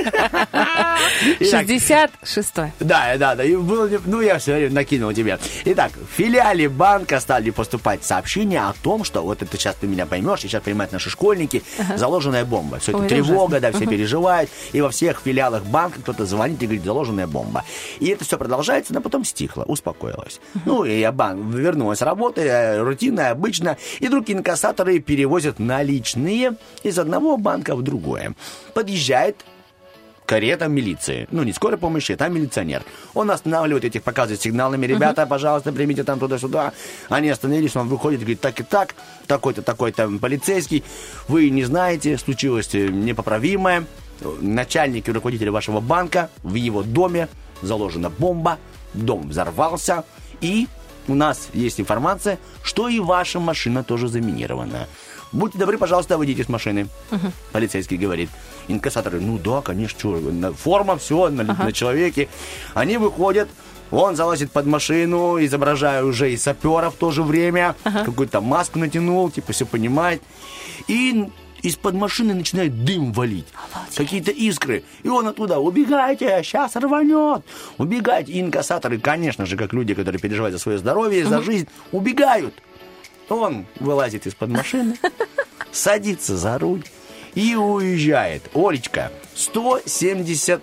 Итак, 66-й. Да, да, да. И было не- ну, я все время накинул тебе. Итак, в филиале банка стали поступать сообщения о том, что вот это сейчас ты меня поймешь, и сейчас понимают наши школьники, заложенная бомба. Все это тревога, да, все переживают. И во всех филиалах банка кто-то звонит и говорит, заложенная бомба. И это все продолжается, но потом стихло, успокоилось. Ну, и я банк вернулась работа, э, рутинная, обычно. И вдруг инкассаторы перевозят наличные из одного банка в другое. Подъезжает карета милиции. Ну, не скорой помощи, там милиционер. Он останавливает этих, показывает сигналами, ребята, пожалуйста, примите там туда-сюда. Они остановились, он выходит и говорит, так и так, такой-то, такой-то полицейский, вы не знаете, случилось э, непоправимое. Начальник и руководитель вашего банка, в его доме заложена бомба, дом взорвался, и у нас есть информация, что и ваша машина тоже заминирована. Будьте добры, пожалуйста, выйдите с машины. Полицейский говорит. Инкассаторы, ну да, конечно, чё, форма, все на, на человеке. Они выходят, он залазит под машину, изображая уже и сапера в то же время, какую-то маску натянул, типа все понимает. И из-под машины начинает дым валить. Какие-то искры. И он оттуда, убегайте, сейчас рванет. Убегайте. И инкассаторы, конечно же, как люди, которые переживают за свое здоровье, за жизнь, убегают. Он вылазит из-под машины, [laughs] садится за руль и уезжает. Олечка, 170...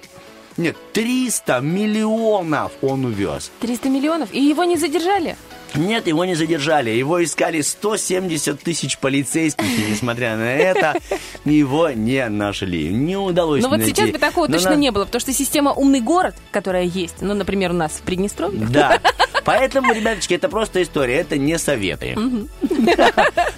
Нет, 300 миллионов он увез. 300 миллионов. И его не задержали? Нет, его не задержали. Его искали 170 тысяч полицейских, и несмотря на это, его не нашли. Не удалось Но вот найти. сейчас бы такого Но точно на- не было, потому что система «Умный город», которая есть, ну, например, у нас в Приднестровье, Да. [laughs] Поэтому, ребяточки, это просто история, это не советы.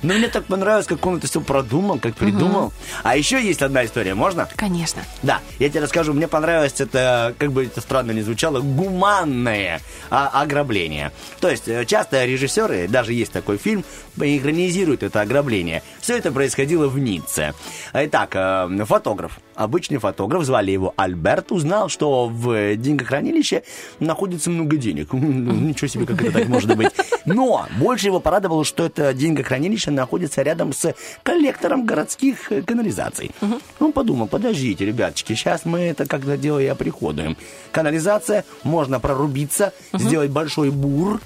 Но мне так понравилось, как он это все продумал, как придумал. А еще есть одна история, можно? конечно. Да, я тебе расскажу. Мне понравилось это, как бы это странно ни звучало, гуманное а, ограбление. То есть э, часто режиссеры, даже есть такой фильм, экранизируют это ограбление. Все это происходило в Ницце. Итак, э, фотограф, обычный фотограф, звали его Альберт, узнал, что в деньгохранилище находится много денег. [laughs] Ну, Ничего себе, как это так может быть. Но больше его порадовало, что это деньгохранилище находится рядом с коллектором городских э, канализаций. Он подумал, подождите, ребяточки, сейчас мы это когда дело и оприходуем. Канализация, можно прорубиться, сделать большой бур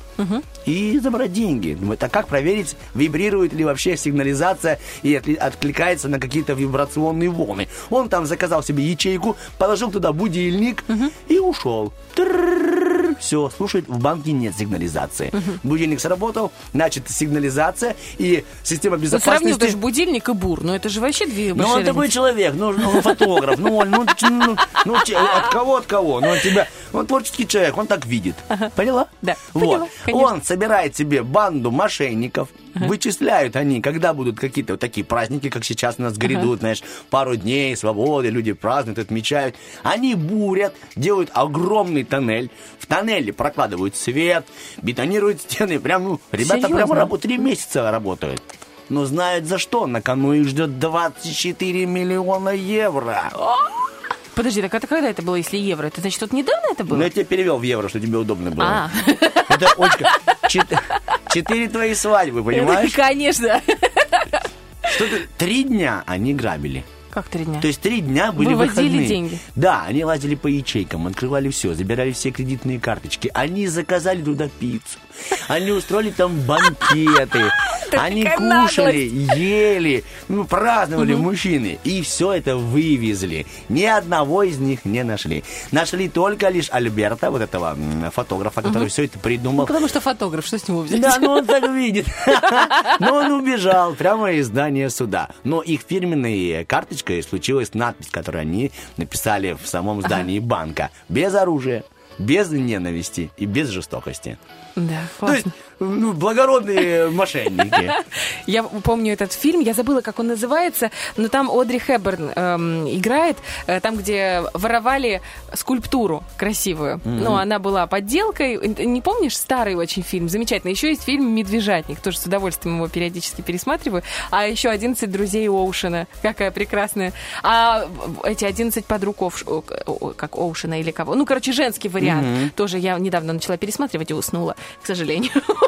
и забрать деньги. Думает, а как проверить, вибрирует ли вообще сигнализация и откликается на какие-то вибрационные волны? Он там заказал себе ячейку, положил туда будильник и ушел. Все, слушает, в банке нет сигнализации. Будильник сработал, значит, сигнализация и система Ну, сравнил безопасности... ты же будильник и бур. Ну, это же вообще две Ну, он такой человек, ну, ну, он фотограф, ну, он, ну, ну, ну, от кого, от кого? Ну, он тебя, он творческий человек, он так видит. Поняла? Да, Вот. поняла, конечно. Он собирает себе банду мошенников, вычисляют они, когда будут какие-то вот такие праздники, как сейчас у нас грядут, знаешь, пару дней свободы, люди празднуют, отмечают. Они бурят, делают огромный тоннель, в тоннеле прокладывают свет, бетонируют стены, прям, ну, ребята Серьезно? прям работают, три месяца работают. Но знают за что. На кону их ждет 24 миллиона евро. Подожди, так это когда это было, если евро? Это значит, вот недавно это было? Ну, я тебе перевел в евро, чтобы тебе удобно было. А. [laughs] Это очень... чет- Четыре твои свадьбы, понимаешь? Конечно. Что ты... Три дня они грабили. Как три дня? То есть три дня были Выводили выходные. деньги. Да, они лазили по ячейкам, открывали все, забирали все кредитные карточки. Они заказали туда пиццу. Они устроили там банкеты. [laughs] Они кушали, ели, ну, праздновали мужчины. И все это вывезли. Ни одного из них не нашли. Нашли только лишь Альберта, вот этого фотографа, который все это придумал. Ну, потому что фотограф, что с него взять? Да, ну он так [laughs] видит. [laughs] Но он убежал прямо из здания суда. Но их фирменной карточкой случилась надпись, которую они написали в самом здании банка. Без оружия, без ненависти и без жестокости. Да, То есть, классно. Ну, благородные мошенники. [laughs] Я помню этот фильм, я забыла, как он называется, но там Одри Хэбберн эм, играет, э, там, где воровали скульптуру красивую. Ну, она была подделкой. Не помнишь? Старый очень фильм, замечательный. Еще есть фильм «Медвежатник», тоже с удовольствием его периодически пересматриваю. А еще «11 друзей Оушена». Какая прекрасная. А эти «11 подруг Овш- как Оушена или кого? Ну, короче, женский вариант. Тоже я недавно начала пересматривать и уснула, к сожалению. [laughs]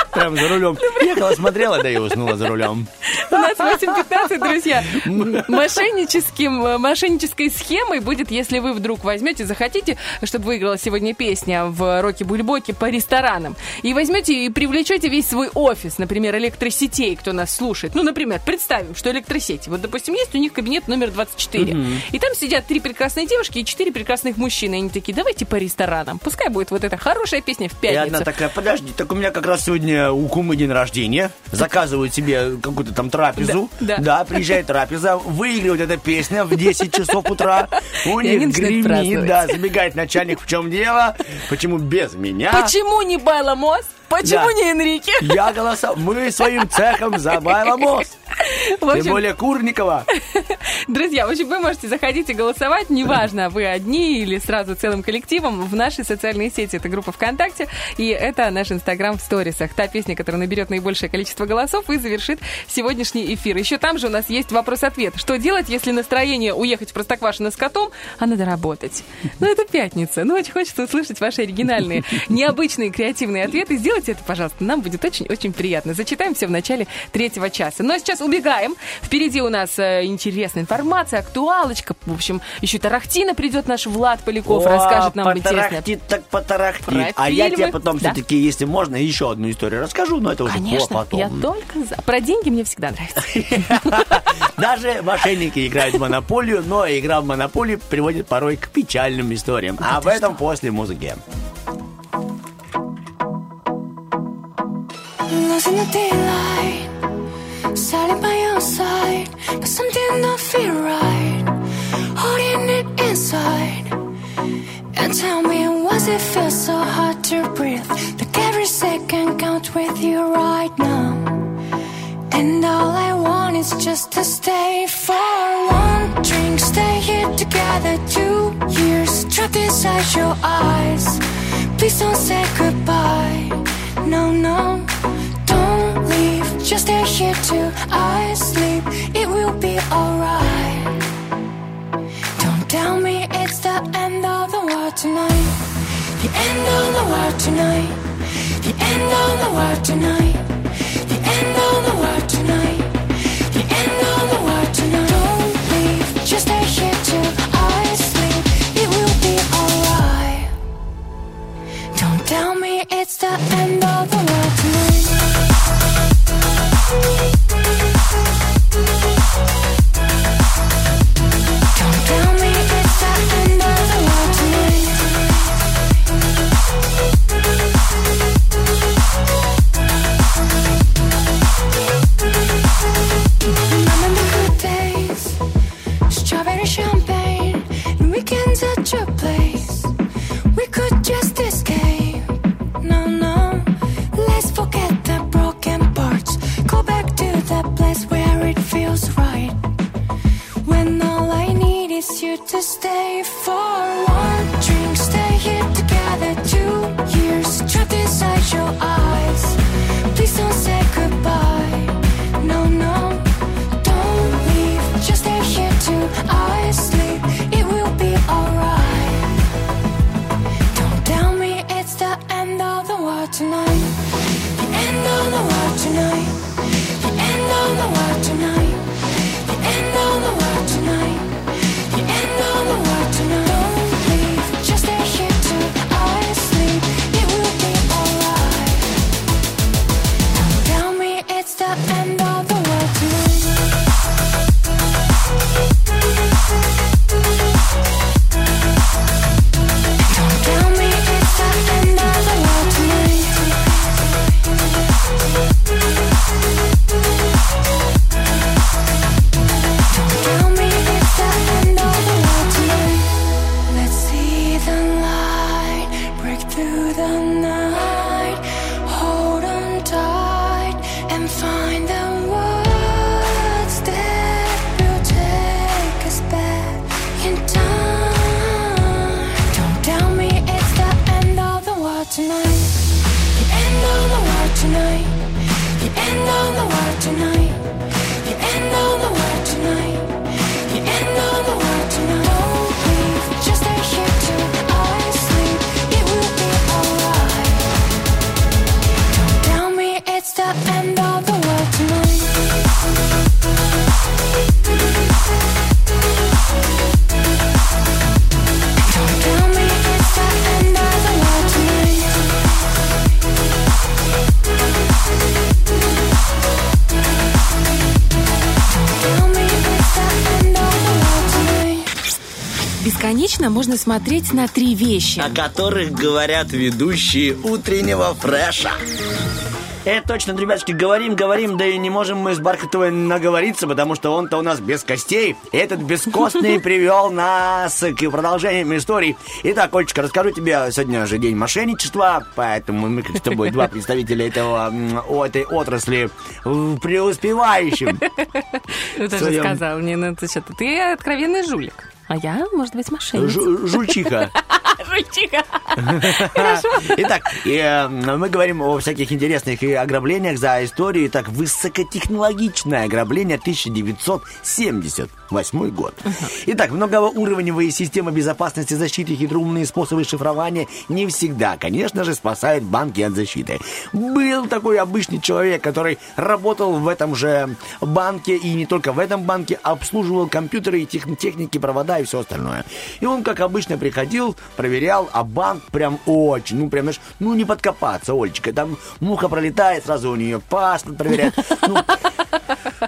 Прям за рулем. Ехала, смотрела, да и уснула за рулем. У нас 8.15, друзья. Мошенническим, э, мошеннической схемой будет, если вы вдруг возьмете, захотите, чтобы выиграла сегодня песня в Роке Бульбоке по ресторанам, и возьмете и привлечете весь свой офис, например, электросетей, кто нас слушает. Ну, например, представим, что электросети. Вот, допустим, есть у них кабинет номер 24. И там сидят три прекрасные девушки и четыре прекрасных мужчины. И они такие, давайте по ресторанам. Пускай будет вот эта хорошая песня в И пятницу. одна такая, подожди, так у меня как раз сегодня у кумы день рождения. Заказывают себе какую-то там трапезу. Да, да. приезжает трапеза, выигрывает эта песня в 10 часов утра. [laughs] У И них гремит, да, забегает начальник, в чем дело, почему без меня. Почему не Байла Мосс? Почему Да. не Энрике? Я голосовал, мы своим цехом за мост. Тем общем, более Курникова. Друзья, в общем, вы можете заходить и голосовать, неважно, вы одни или сразу целым коллективом, в нашей социальные сети. Это группа ВКонтакте, и это наш Инстаграм в сторисах. Та песня, которая наберет наибольшее количество голосов и завершит сегодняшний эфир. Еще там же у нас есть вопрос-ответ. Что делать, если настроение уехать в Простоквашино с котом, а надо работать? Ну, это пятница. Ну, очень хочется услышать ваши оригинальные, необычные, креативные ответы. Сделайте это, пожалуйста, нам будет очень-очень приятно. Зачитаем все в начале третьего часа. Ну, а сейчас убегаем. Впереди у нас э, интересная информация, актуалочка. В общем, еще Тарахтина придет наш Влад Поляков, О, расскажет нам потарахтит так потарахтит. Про А я тебе фильмы. потом Да. все-таки, если можно, еще одну историю расскажу, но это уже Конечно, потом. я только за. Про деньги мне всегда нравится. [laughs] Даже мошенники играют в монополию, но игра в монополию приводит порой к печальным историям. А об этом после музыки. Lost in the daylight, silent by your side, but something don't feel right. Holding it inside. And tell me, was it feel so hard to breathe? Like every second count with you right now. And all I want is just to stay for one drink, stay here together two years, trapped inside your eyes. Please don't say goodbye. No, no, don't leave. Just stay here till I sleep. It will be alright. Don't tell me it's the end of the world tonight. The end of the world tonight. The end of the world tonight. The end of the world it's the end of the world tonight. Бесконечно можно смотреть на три вещи. О которых говорят ведущие утреннего фреша. Это точно, ребятушки, говорим, говорим, да и не можем мы с Бархатовой наговориться, потому что он-то у нас без костей. Этот бескостный [laughs] привел нас к продолжениям истории. Итак, Олечка, расскажу тебе, сегодня же день мошенничества, поэтому мы как с тобой два представителя этого, о, этой отрасли в преуспевающим. Ну, [laughs] ты же сказал мне, ну ты что-то, ты откровенный жулик. А я, может быть, мошенница. Жу- Жульчиха. [laughs] [laughs] Жульчиха. Итак, э, мы говорим о всяких интересных ограблениях за историю. Итак, высокотехнологичное ограбление 1978 год. Итак, многоуровневые системы безопасности, защиты, хитроумные способы шифрования не всегда, конечно же, спасают банки от защиты. Был такой обычный человек, который работал в этом же банке, и не только в этом банке, обслуживал компьютеры и тех- техники, провода и все остальное. И он, как обычно, приходил, проверял, а банк прям очень, ну, прям, знаешь, ну, не подкопаться, Олечка. Там муха пролетает, сразу у нее паспорт проверяет. Ну,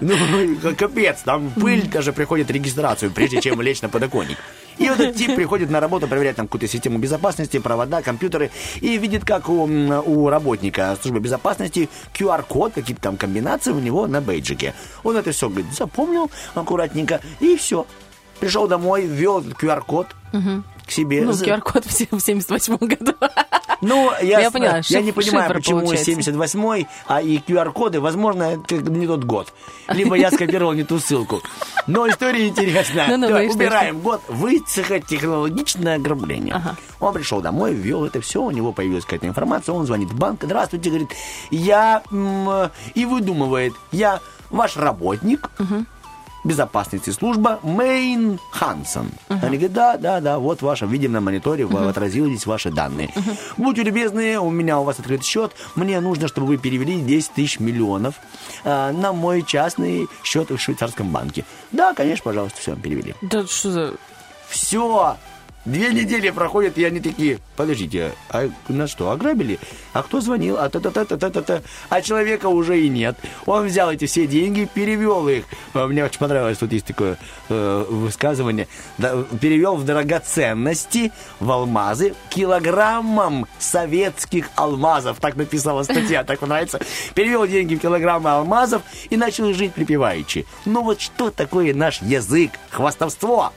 [laughs] ну, капец, там пыль даже приходит регистрацию, прежде чем лечь на подоконник. И вот этот тип приходит на работу, проверяет там какую-то систему безопасности, провода, компьютеры, и видит, как у, у работника службы безопасности QR-код, какие-то там комбинации у него на бейджике. Он это все, говорит, запомнил аккуратненько, и все. Пришел домой, ввел QR-код к себе. Ну, QR-код в се- в 78 году. ну, я, Я поняла, я не шиф- понимаю, шифр почему получается. 78-й, а и QR-коды, возможно, это не тот год. Либо я скопировал не ту ссылку. Но история интересная. Ну-ну, Давай, и что, убираем год. Высокотехнологичное ограбление. Он пришел домой, ввел это все, у него появилась какая-то информация, он звонит в банк, здравствуйте, говорит, я... м, и выдумывает, я ваш работник, безопасности служба Мэйн Хансон. Они говорят, да, да, да, вот ваше, видим на мониторе, вы отразились ваши данные. Будьте любезны, у меня у вас открыт счет, мне нужно, чтобы вы перевели 10 тысяч миллионов а, на мой частный счет в швейцарском банке. Да, конечно, пожалуйста, все, перевели. Да что за... Все. Две недели проходят, и они такие, подождите, а нас что, ограбили? А кто звонил? А, та -та -та -та -та -та -та. а человека уже и нет. Он взял эти все деньги, перевел их. А, Мне очень понравилось, тут есть такое э, высказывание. Да, перевел в драгоценности, в алмазы, килограммом советских алмазов. Так написала статья, так понравится. Перевел деньги в килограммы алмазов и начал жить припеваючи. Ну вот что такое наш язык? Хвастовство.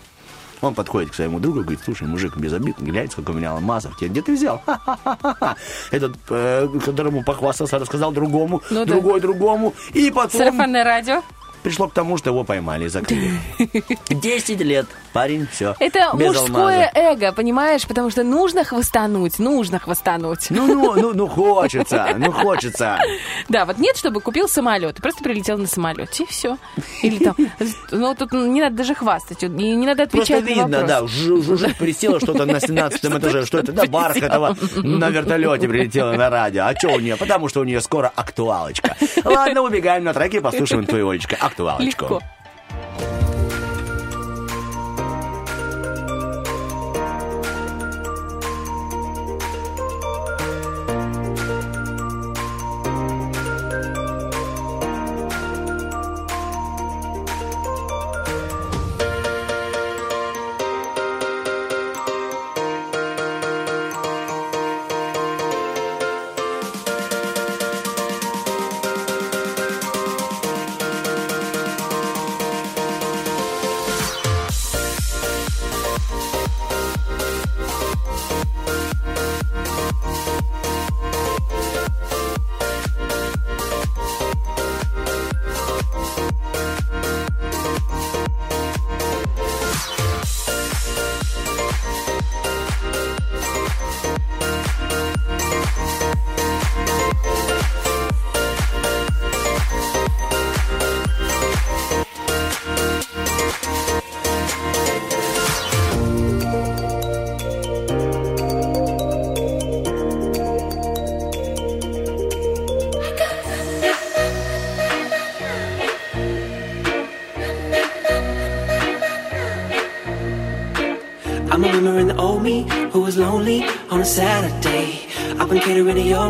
Он подходит к своему другу и говорит, слушай, мужик, без обид, глянь, сколько у меня алмазов. Тебе где ты взял? [laughs] Ха-ха-ха-ха. Этот, э, которому похвастался, рассказал другому, Ну да. другой другому. И потом Сарафанное радио? Пришло к тому, что его поймали и закрыли. [laughs] Десять лет. Парень, все. Это без мужское алмаза. эго, понимаешь? Потому что нужно хвастануть, нужно хвастануть. Ну, ну, ну, ну, хочется, ну, хочется. [laughs] Да, вот нет, чтобы купил самолет, просто прилетел на самолете, и все. Или там, [laughs] ну, тут не надо даже хвастать, и не надо Просто отвечать на видно, вопрос. да, жужжит присела что-то на 17 этаже. Что это? Да, Бархатова на вертолете прилетела на радио. А что у нее? Потому что у нее скоро актуалочка. Ладно, убегаем на треки и послушаем твою, Олечка. Легко.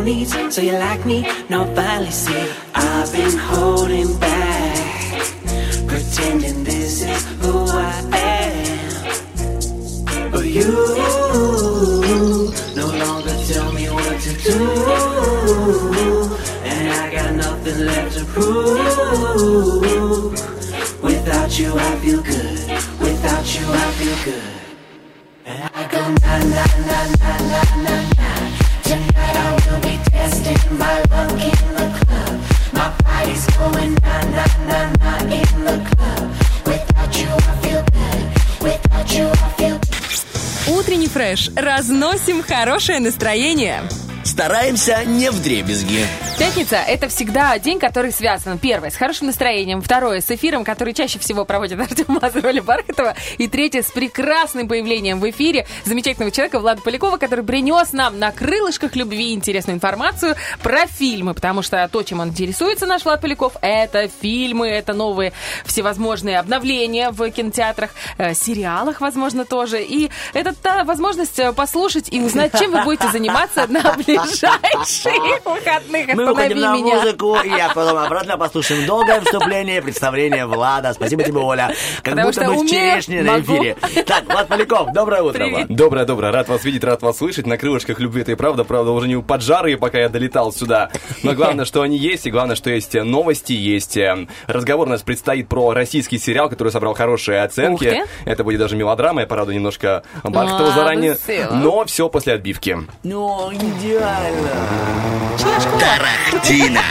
police. So you like me? Not see. Фреш. Разносим хорошее настроение. Стараемся не в дребезги. Пятница – это всегда день, который связан, первое, с хорошим настроением, второе, с эфиром, который чаще всего проводит [laughs] Артем Лазарев или Бархатова, и третье, с прекрасным появлением в эфире замечательного человека Влада Полякова, который принес нам на крылышках любви интересную информацию про фильмы, потому что то, чем он интересуется, наш Влад Поляков, это фильмы, это новые всевозможные обновления в кинотеатрах, э, сериалах, возможно, тоже, и это та возможность э, послушать и узнать, чем вы будете заниматься на [laughs] ближайшие выходных. Мы Уходим на меня. музыку, и я потом обратно послушаем долгое вступление, представление Влада. Спасибо тебе, Оля. Как Потому будто что мы в умею, черешне на эфире. Так, Влад Поляков, доброе утро, Привет. Влад. Доброе, доброе. Рад вас видеть, рад вас слышать. На крылышках любви это и правда. Правда, уже не поджарые, пока я долетал сюда. Но главное, что они есть, и главное, что есть э, новости, есть э, разговор у нас предстоит про российский сериал, который собрал хорошие оценки. Это будет даже мелодрама, я порадую немножко Бархатова А, заранее. весело. Но все после отбивки. Ну, идеально. Тарахтина.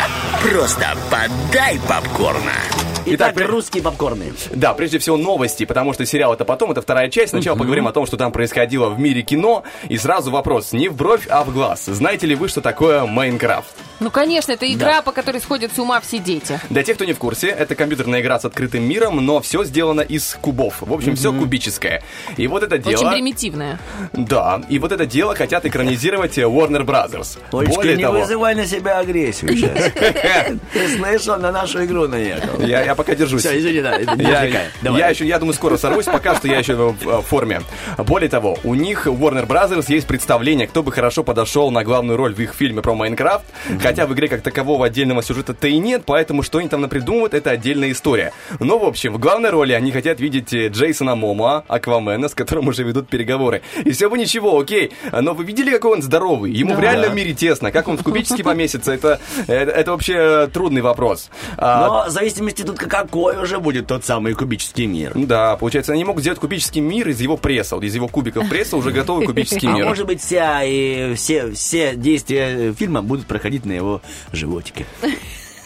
Просто подай попкорна. Итак, при- русские попкорны. Да, прежде всего новости, потому что сериал это потом, это вторая часть. Сначала поговорим о том, что там происходило в мире кино. И сразу вопрос, не в бровь, а в глаз. Знаете ли вы, что такое Майнкрафт? Ну, конечно, это игра, по которой сходят с ума все дети. Для тех, кто не в курсе, это компьютерная игра с открытым миром, но все сделано из кубов. В общем, все кубическое. И вот это дело... Очень примитивная. Да, и вот это дело хотят экранизировать э, Warner Brothers. Олечка, Более не того, вызывай на себя агрессию сейчас. [laughs] Ты слышал, на нашу игру наехал. я пока держусь. Все, извини, да, Я, я еще, я думаю, скоро сорвусь, пока что я еще в, форме. Более того, у них, у Warner Brothers, есть представление, кто бы хорошо подошел на главную роль в их фильме про Майнкрафт, хотя в игре как такового отдельного сюжета-то и нет, поэтому что они там напридумывают, это отдельная история. Но, в общем, в главной роли они хотят видеть э, Джейсона Момоа, Аквамена, с которым уже ведут переговоры. И все бы ничего, окей, но вы видели, какой он здоровый? Ему в реальном мире тесно, как он в кубически поместится, это, это, это вообще э, трудный вопрос. А, Но в зависимости тут какой уже будет тот самый кубический мир. Да, получается, они могут сделать кубический мир из его пресса, вот из его кубиков пресса уже готовый кубический А мир. может быть, вся, и все, все действия фильма будут проходить на его животике.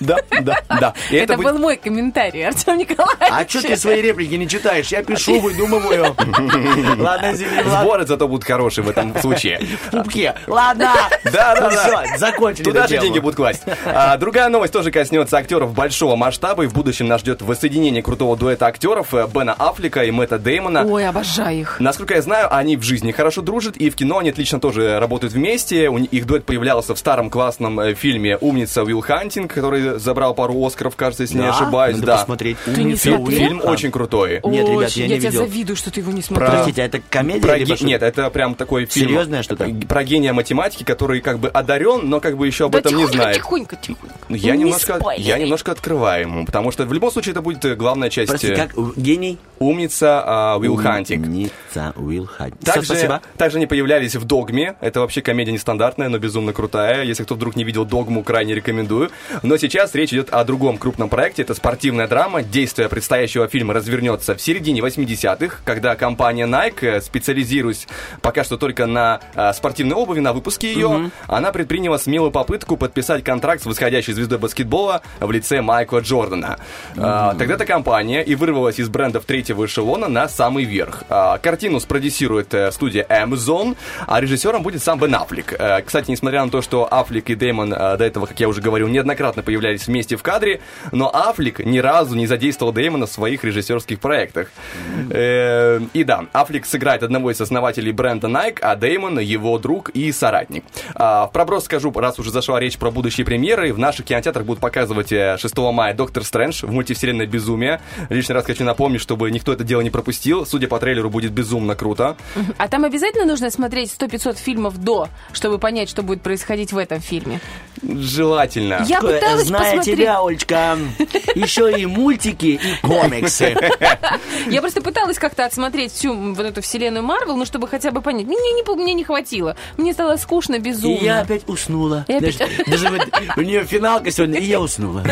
Да, да, да. И Это, это, будет- был мой комментарий, Артем Николаевич. А что ты свои реплики не читаешь? Я пишу, выдумываю. [laughs] Ладно. Сборы зато будут хорошие в этом случае. В пупке. Ладно. Да, да, да. закончили Туда же деньги будут класть. А, другая новость тоже коснется актеров большого масштаба, и в будущем нас ждет воссоединение крутого дуэта актеров э, Бена Аффлека и Мэтта Деймона. Ой, обожаю их. Насколько я знаю, они в жизни хорошо дружат, и в кино они отлично тоже работают вместе. У них их дуэт появлялся в старом классном э, фильме «Умница Уилл Хантинг», который забрал пару Оскаров, кажется, если не Да? ошибаюсь. Надо да. посмотреть. Ты не Умница, смотрел? Фильм очень крутой. Нет, ребят, Очень, я не тебя видел. завидую, что ты его не смотрел. Простите, а это комедия? Про ге-? Нет, это прям такой фильм. Серьезное что-то? Про гения математики, который как бы одарен, но как бы еще об Да этом не знает. тихонько, тихонько. Ну, Я Не немножко, спойлери. я немножко открываю ему, потому что в любом случае это будет э, главная часть. Прости, э, как гений? Умница а, Уилл Хантинг. Умница Уилл Хантинг. Также, Спасибо. также они появлялись в «Догме». Это вообще комедия нестандартная, но безумно крутая. Если кто вдруг не видел «Догму», крайне рекомендую. Но сейчас речь идет о другом крупном проекте. Это спортивная драма. Действие предстоящего фильма развернется в середине 80-х, когда компания Nike, э, специализируясь пока что только на э, спортивной обуви, на выпуске ее, она предприняла смелую попытку подписать контракт с восходящей звездой баскетбола в лице Майкла Джордана. А, Тогда-то компания и вырвалась из брендов третьего эшелона на самый верх. А, Картину спродюсирует э, студия Amazon, а режиссером будет сам Бен Аффлек. Э, Кстати, несмотря на то, что Аффлек и Дэймон э, до этого, как я уже говорил, неоднократно появлялись вместе в кадре, но Аффлек ни разу не задействовал Дэймона в своих режиссерских проектах. Э, И да, Аффлек сыграет одного из основателей бренда Nike, а Дэймон его друг и соратник. А, В проброс скажу, раз уже зашла речь про будущие премьеры, в наших кинотеатрах будут показывать э, 6 мая Доктор Стрэндж в мультивселенной Безумие. Лишний раз хочу напомнить, чтобы никто это дело не пропустил. Судя по трейлеру, будет безумно круто. А там обязательно нужно смотреть 100-500 фильмов до, чтобы понять, что будет происходить в этом фильме. Желательно. Я пыталась Зная тебя, Олечка, еще и мультики, и комиксы. Я просто пыталась как-то отсмотреть всю вот эту вселенную Марвел, ну, чтобы хотя бы понять. Мне не, мне не хватило. Мне стало скучно, безумно. И я опять уснула. Опять- Даже, вот у нее финалка сегодня, и я уснула.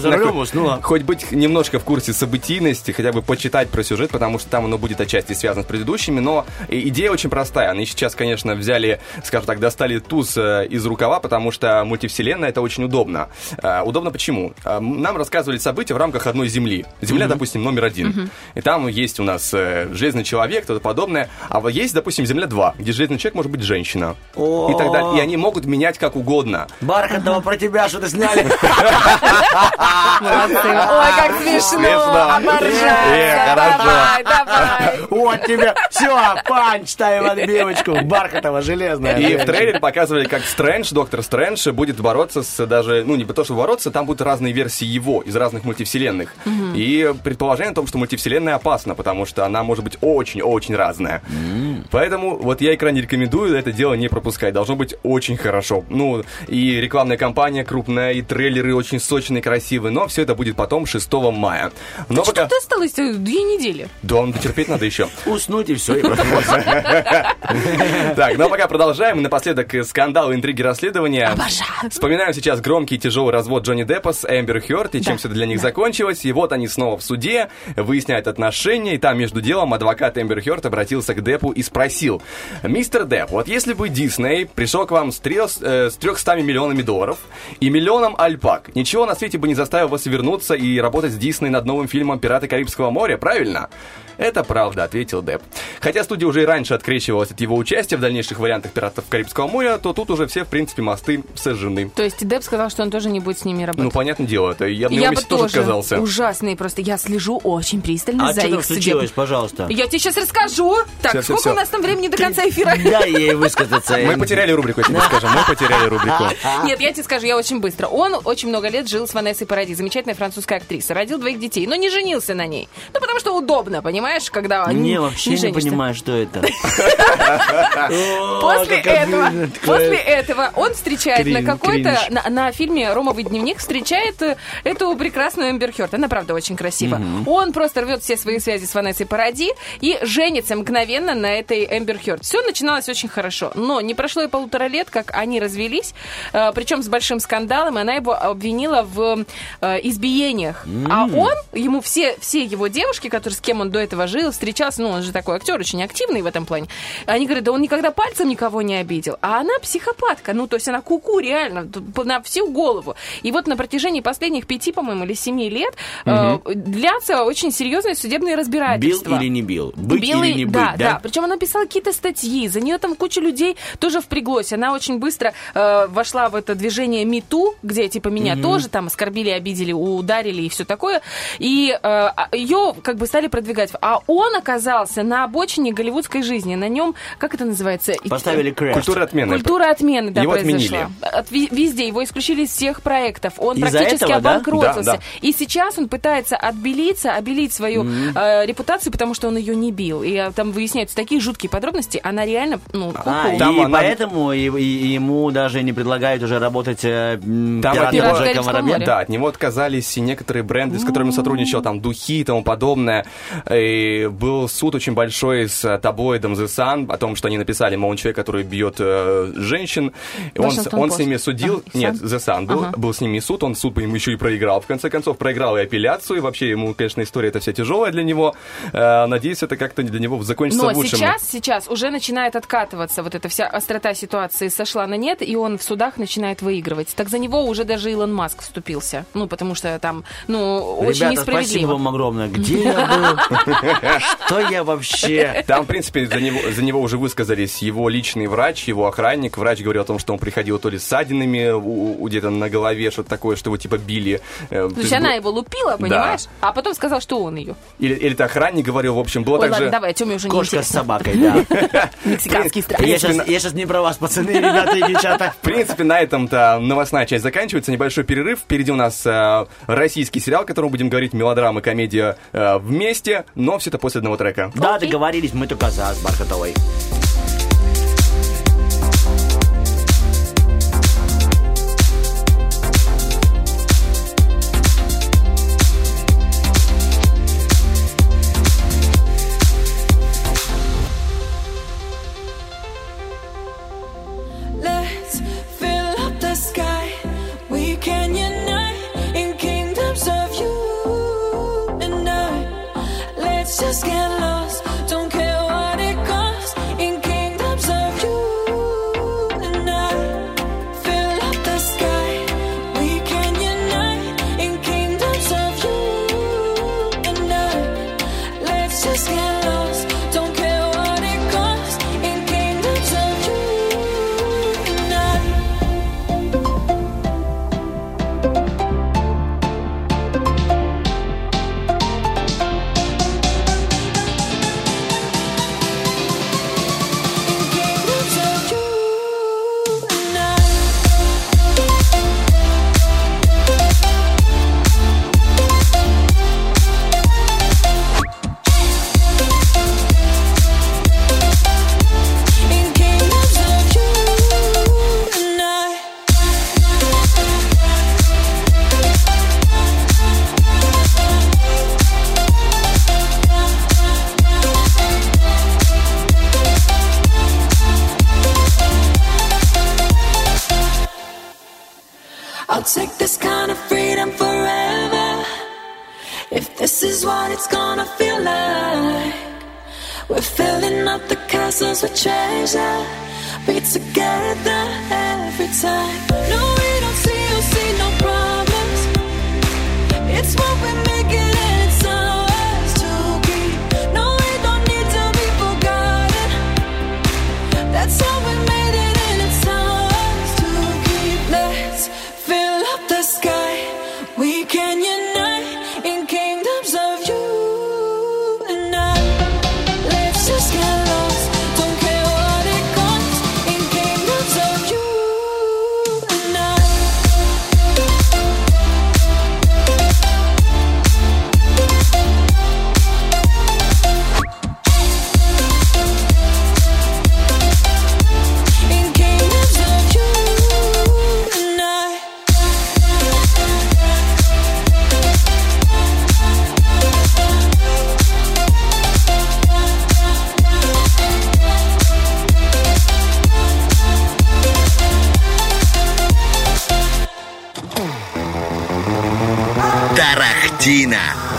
За рулем, хоть- уснула. Хоть быть немножко в курсе событийности, хотя бы почитать про сюжет, потому что там оно будет отчасти связано с предыдущими, но идея очень простая. Они сейчас, конечно, взяли, скажем так, достали туз э, из рукава, потому что мультивселенная это очень удобно. Э, Удобно почему? Э, Нам рассказывали события в рамках одной Земли. Земля, допустим, номер один. И там есть у нас э, Железный Человек, что-то подобное. А вот есть, допустим, Земля 2, где Железный Человек может быть женщина. И так далее. И они могут менять как угодно. Бархатного про тебя что-то сняли. Ой, как смешно. Хорошо. Давай. [laughs] Вот тебе. Все, панч, ставим отбивочку. Бархатова, железная. И в трейлере показывали, как Стрэндж, доктор Стрэндж, будет бороться с даже, ну, не то, что бороться, там будут разные версии его из разных мультивселенных. И предположение о том, что мультивселенная опасна, потому что она может быть очень-очень разная. Поэтому вот я и крайне рекомендую это дело не пропускать. Должно быть очень хорошо. Ну, и рекламная кампания крупная, и трейлеры очень сочные, красивые, но все это будет потом 6 мая. Но Что пока... тут осталось? э, Две недели. Да, он терпеть надо еще. Уснуть и все, и. Так, ну а пока продолжаем. Напоследок э, скандал, интриги, расследования. Обожаю. Вспоминаем сейчас громкий и тяжелый развод Джонни Деппа с Эмбер Хёрд и чем все для них закончилось. И вот они снова в суде, выясняют отношения, и там между делом адвокат Эмбер Хёрд обратился к Деппу и спросил, «Мистер Депп, вот если бы Дисней пришел к вам с, трёс- э, с 300 миллионами долларов и миллионом альпак, ничего на свете бы не заставил вас вернуться и работать с Дисней над новым фильмом «Пираты Карибского моря», правильно?» Это правда, ответил Депп. Хотя студия уже и раньше открещивалась от его участия в дальнейших вариантах «Пиратов Карибского моря», то тут уже все, в принципе, мосты сожжены. То есть Деп сказал, что он тоже не будет с ними работать. Ну, понятное дело, это я бы я бы тоже отказался. ужасный просто. Я слежу очень пристально А за что там их судеб- случилось, пожалуйста? Я тебе сейчас расскажу. Так, всё, сколько всё. у нас там времени до конца эфира? [laughs] Дай ей высказаться. Мы потеряли рубрику, я тебе скажу. Мы потеряли рубрику. [laughs] Нет, я тебе скажу, я очень быстро. Он очень много лет жил с Ванессой Паради, замечательная французская актриса. Родил двоих детей, но не женился на ней. Ну, потому что удобно, понимаешь, когда они Не, вообще не женишься. понимаю, что это. После этого, после этого он встречает на какой-то, на фильме «Ромовый дневник» встречает э, эту прекрасную Эмбер Хёрд. Она, правда, очень красива. Он просто рвет все свои связи с Ванессой Паради и женится мгновенно на этой Эмбер Хёрд. Все начиналось очень хорошо, но не прошло и полутора лет, как они развелись, э, причем с большим скандалом, и она его обвинила в э, избиениях. А он, ему все, все его девушки, которые, с кем он до этого жил, встречался, ну, он же такой актер, очень активный в этом плане, они говорят, да он никогда пальцем никого не обидел. А она психопатка, ну, то есть она куку реально, тут на всю голову. И вот на протяжении последних пяти, по-моему, или семи лет э, длятся очень серьезные судебные Бил разбирательства. или не бил? Быть Бил или не быть, да, да? Причем она писала какие-то статьи, за нее там куча людей тоже впряглось. Она очень быстро э, вошла в это движение МИТУ, где типа меня тоже там оскорбили, обидели, ударили и все такое. И ее как бы стали продвигать. А он оказался на обочине голливудской жизни. На нем, как это называется? И- Поставили крест. Культура отмены. Культура отмены, да, Его произошла. отменили. От везде его исключили из всех проектов. Он Из-за практически этого, да? обанкротился. Да, да. И сейчас он пытается отбелиться, обелить свою э, репутацию, потому что он ее не бил. И э, там выясняются такие жуткие подробности. Она реально, ну, А, ку-ку. и Там она- поэтому и- и- ему даже не предлагают уже работать э, Там от пиратом него- Джека Карибского Воробья. моря. Да, от него отказались и некоторые бренды, с которыми он сотрудничал, там, духи и тому подобное. И был суд очень большой с э, таблоидом The Sun о том, что они написали, мол, он человек, который бьет э, женщин. Он, он с ними судил. А, Нет? The Sun был, Ага. был с ними суд, он суд ему еще и проиграл. В конце концов, проиграл и апелляцию. И вообще, ему, конечно, история эта вся тяжелая для него. Э, Надеюсь, это как-то для него закончится Но в лучшем. сейчас, сейчас уже начинает откатываться вот эта вся острота ситуации сошла на нет, и он в судах начинает выигрывать. Так за него уже даже Илон Маск вступился. Ну, потому что там, ну, очень Ребята, спасибо несправедливо. вам огромное. Где я [laughs] был? Что я вообще? Там, в принципе, за него, за него уже высказались его личный врач, его охранник. Врач говорил о том, что он приходил то ли с ссадинами у- у- где-то на голове, что-то такое, что его типа били. Э, То есть она его лупила, понимаешь? А потом сказал, что он ее. Или, или это охранник говорил, в общем, было Ой, также... ладно, давай, Тёме уже не Кошка с собакой, да. [laughs] Мексиканский страх. Я сейчас, я сейчас не про вас, пацаны, ребята и девчата. [laughs] В принципе, на этом-то новостная часть заканчивается. Небольшой перерыв. Впереди у нас э, российский сериал, о котором будем говорить, мелодрама, комедия э, вместе, но все это после одного трека. Да, договорились, мы только за с Бархатовой. This is what it's gonna feel like, we're filling up the castles with treasure. Be together every time. No, we don't see you see no problems. It's what we make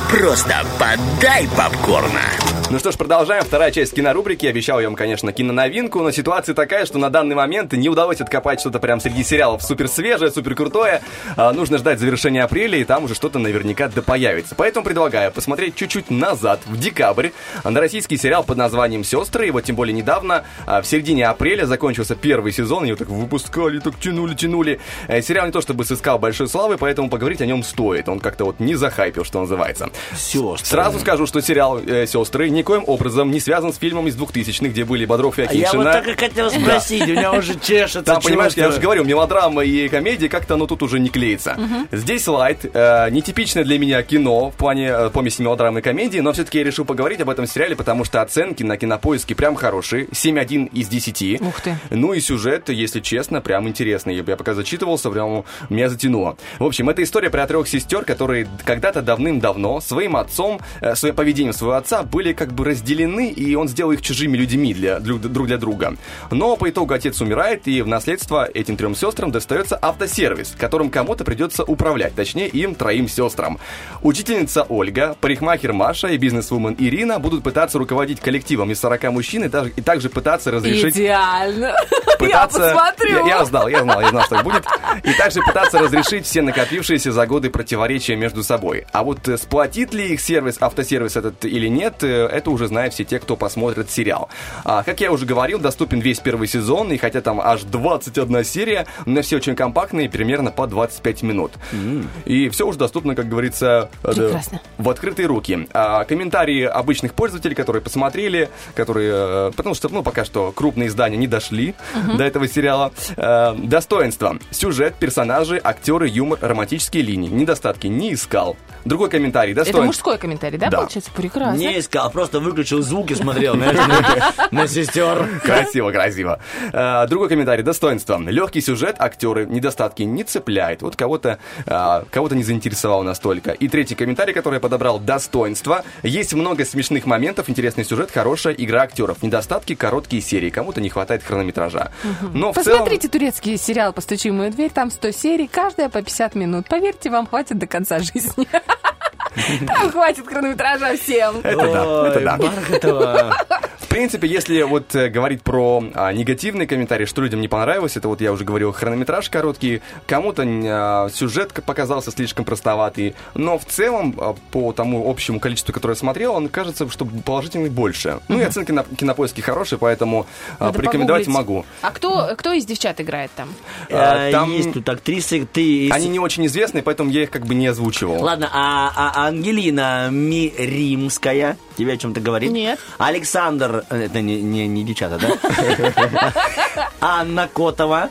просто подай попкорна. Ну что ж, продолжаем. Вторая часть кинорубрики. Обещал я вам, конечно, киноновинку, но ситуация такая, что на данный момент не удалось откопать что-то прям среди сериалов супер свежее, супер крутое. А, нужно ждать завершения апреля, и там уже что-то наверняка да появится. Поэтому предлагаю посмотреть чуть-чуть назад, в декабрь, на российский сериал под названием «Сестры». И вот тем более недавно, а, в середине апреля, закончился первый сезон. Его так выпускали, так тянули, тянули. Э, Сериал не то чтобы сыскал большой славы, поэтому поговорить о нем стоит. Он как-то вот не захайпил, что называется. Сестры. Сразу скажу, что сериал э, «Сестры» никоим образом не связан с фильмом из 2000-х, где были Бодров и А Я Акиншина. вот так и хотел спросить, у меня уже [laughs] чешется. Там, понимаешь, я уже говорю, мелодрама и комедия, как-то оно тут уже не клеится. Здесь лайт, э, нетипичное для меня кино в плане э, помеси мелодрамы и комедии, но все-таки я решил поговорить об этом сериале, потому что оценки на кинопоиске прям хорошие, 7,1 из 10. Ух ты. Ну и сюжет, если честно, прям интересный. Я я пока зачитывался, прям меня затянуло. В общем, это история про трех сестер, которые когда-то давным-давно своим отцом, э, своим поведением своего отца были как бы разделены, и он сделал их чужими людьми для, друг друг для друга. Но по итогу отец умирает, и в наследство этим трем сестрам достается автосервис, которым кому-то придется управлять, точнее им троим сестрам. Учительница Ольга, парикмахер Маша и бизнесвумен Ирина будут пытаться руководить коллективом из 40 мужчин и, даже- и также пытаться разрешить Идеально. [laughs] Я пытаться... посмотрю. Я, я знал, я знал, я знал, что будет. И также пытаться разрешить все накопившиеся за годы противоречия между собой. А вот э, сплотит ли их сервис, автосервис этот или нет, э, это уже знают все те, кто посмотрит сериал. А, как я уже говорил, доступен весь первый сезон, и хотя там аж 21 серия, но все очень компактные, примерно по 25 минут. И все уже доступно, как говорится, э, да, Прекрасно. в открытые руки. А, комментарии обычных пользователей, которые посмотрели, которые, э, потому что, ну, пока что крупные издания не дошли до этого сериала. Э, достоинства. Сюжет, персонажи, актеры, юмор, романтические линии. Недостатки не искал. Другой комментарий. Это Достоинства. мужской комментарий, да, Да. получается? Прекрасно. Не искал, просто выключил звук и смотрел на- сестер. Красиво, красиво. Э, другой комментарий. Достоинство. Легкий сюжет, актеры, недостатки не цепляет. Вот кого-то э, кого-то не заинтересовал настолько. И третий комментарий, который я подобрал. Достоинство. Есть много смешных моментов, интересный сюжет, хорошая игра актеров. Недостатки, короткие серии. Кому-то не хватает хронометража. Но. Посмотрите турецкий сериал «Постучи в мою дверь», там 100 серий, каждая по 50 минут. Поверьте, вам хватит до конца жизни. [laughs] Там хватит хронометража всем. Это да, это да. Бархатова. В принципе, если вот э, говорить про а, негативные комментарии, что людям не понравилось, это вот я уже говорил, хронометраж короткий, кому-то а, сюжет показался слишком простоватый, но в целом, а, по тому общему количеству, которое я смотрел, он кажется, что положительный больше. Ну и оценки на кинопоиске хорошие, поэтому а, порекомендовать погуглить. могу. А кто, кто из девчат играет там? А, Э, там- Есть тут актрисы, ты... Они не очень известные, поэтому я их как бы не озвучивал. Ладно, а, а Ангелина Миримская тебе о чем-то говорит? Нет. Александр, это не, не, не девчата, да? [laughs] Анна Котова.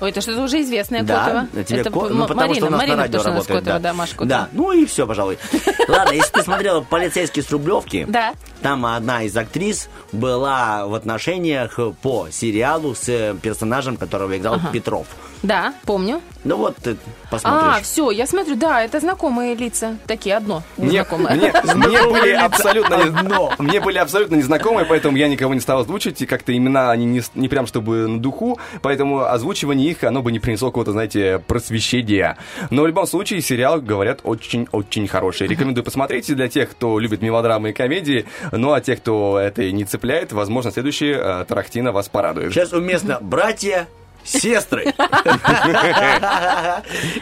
Ой, это что-то уже известное Да, Котова. тебе это Ко- ну, потому Марина, что у нас Марина, на радио работает, Котова, да. да, Маша Котова. Да, ну и все, пожалуй. Ладно, если ты смотрела «Полицейский с Рублевки», Да. там одна из актрис была в отношениях по сериалу с э, персонажем, которого играл Петров. Да, помню. Ну вот, ты А, посмотришь. все, я смотрю, да, это знакомые лица. Такие, одно. Мне, Незнакомое. мне- [laughs] мне были абсолютно Одно. мне были абсолютно незнакомые, поэтому я никого не стал озвучивать, и как-то имена они не, не прям чтобы на духу, поэтому озвучивание их, оно бы не принесло какого-то, знаете, просвещения. Но в любом случае сериал, говорят, очень-очень хороший. Рекомендую посмотреть и для тех, кто любит мелодрамы и комедии, ну а тех, кто это не цепляет, возможно, следующий э, Тарахтина вас порадует. Сейчас уместно братья, сестры. [laughs]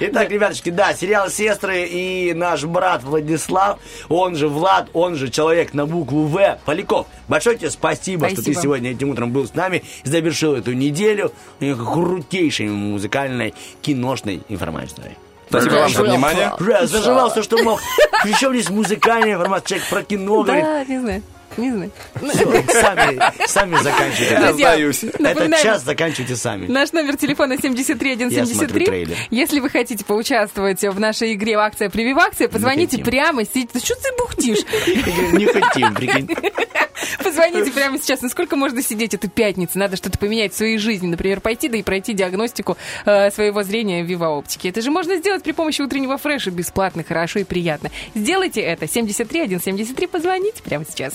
Итак, ребяточки, да, сериал «Сестры» и наш брат Владислав, он же Влад, он же человек на букву В, Поляков. Большое тебе спасибо, что ты Спасибо. сегодня этим утром был с нами и завершил эту неделю крутейшей музыкальной киношной информацией. Спасибо вам за внимание. Уже заживал все, что мог. [laughs] Причем здесь музыкальная информация, человек про кино говорит. Да, не знаю, не знаю. Всё, сами, сами заканчивайте. Я сдаюсь. Этот час заканчивайте сами. Наш номер телефона Я смотрю 73173. трейлер. Если вы хотите поучаствовать в нашей игре в акция «Прививакция», позвоните прямо сейчас. Да что ты бухтишь? [laughs] Не хотим, прикинь. Позвоните прямо сейчас. Ну сколько можно сидеть? Это пятница. Надо что-то поменять в своей жизни. Например, пойти да и пройти диагностику э, своего зрения в Вива Оптике. Это же можно сделать при помощи утреннего фреша. Бесплатно, хорошо и приятно. Сделайте это. 73 173. Позвоните прямо сейчас.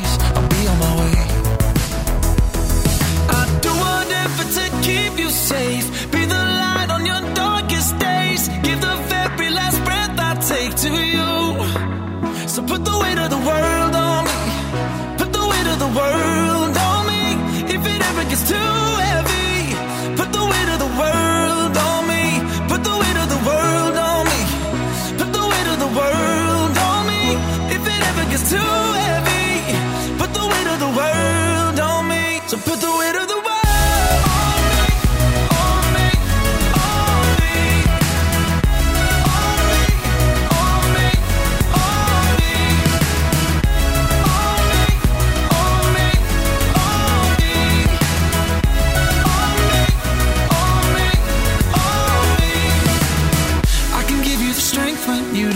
it's too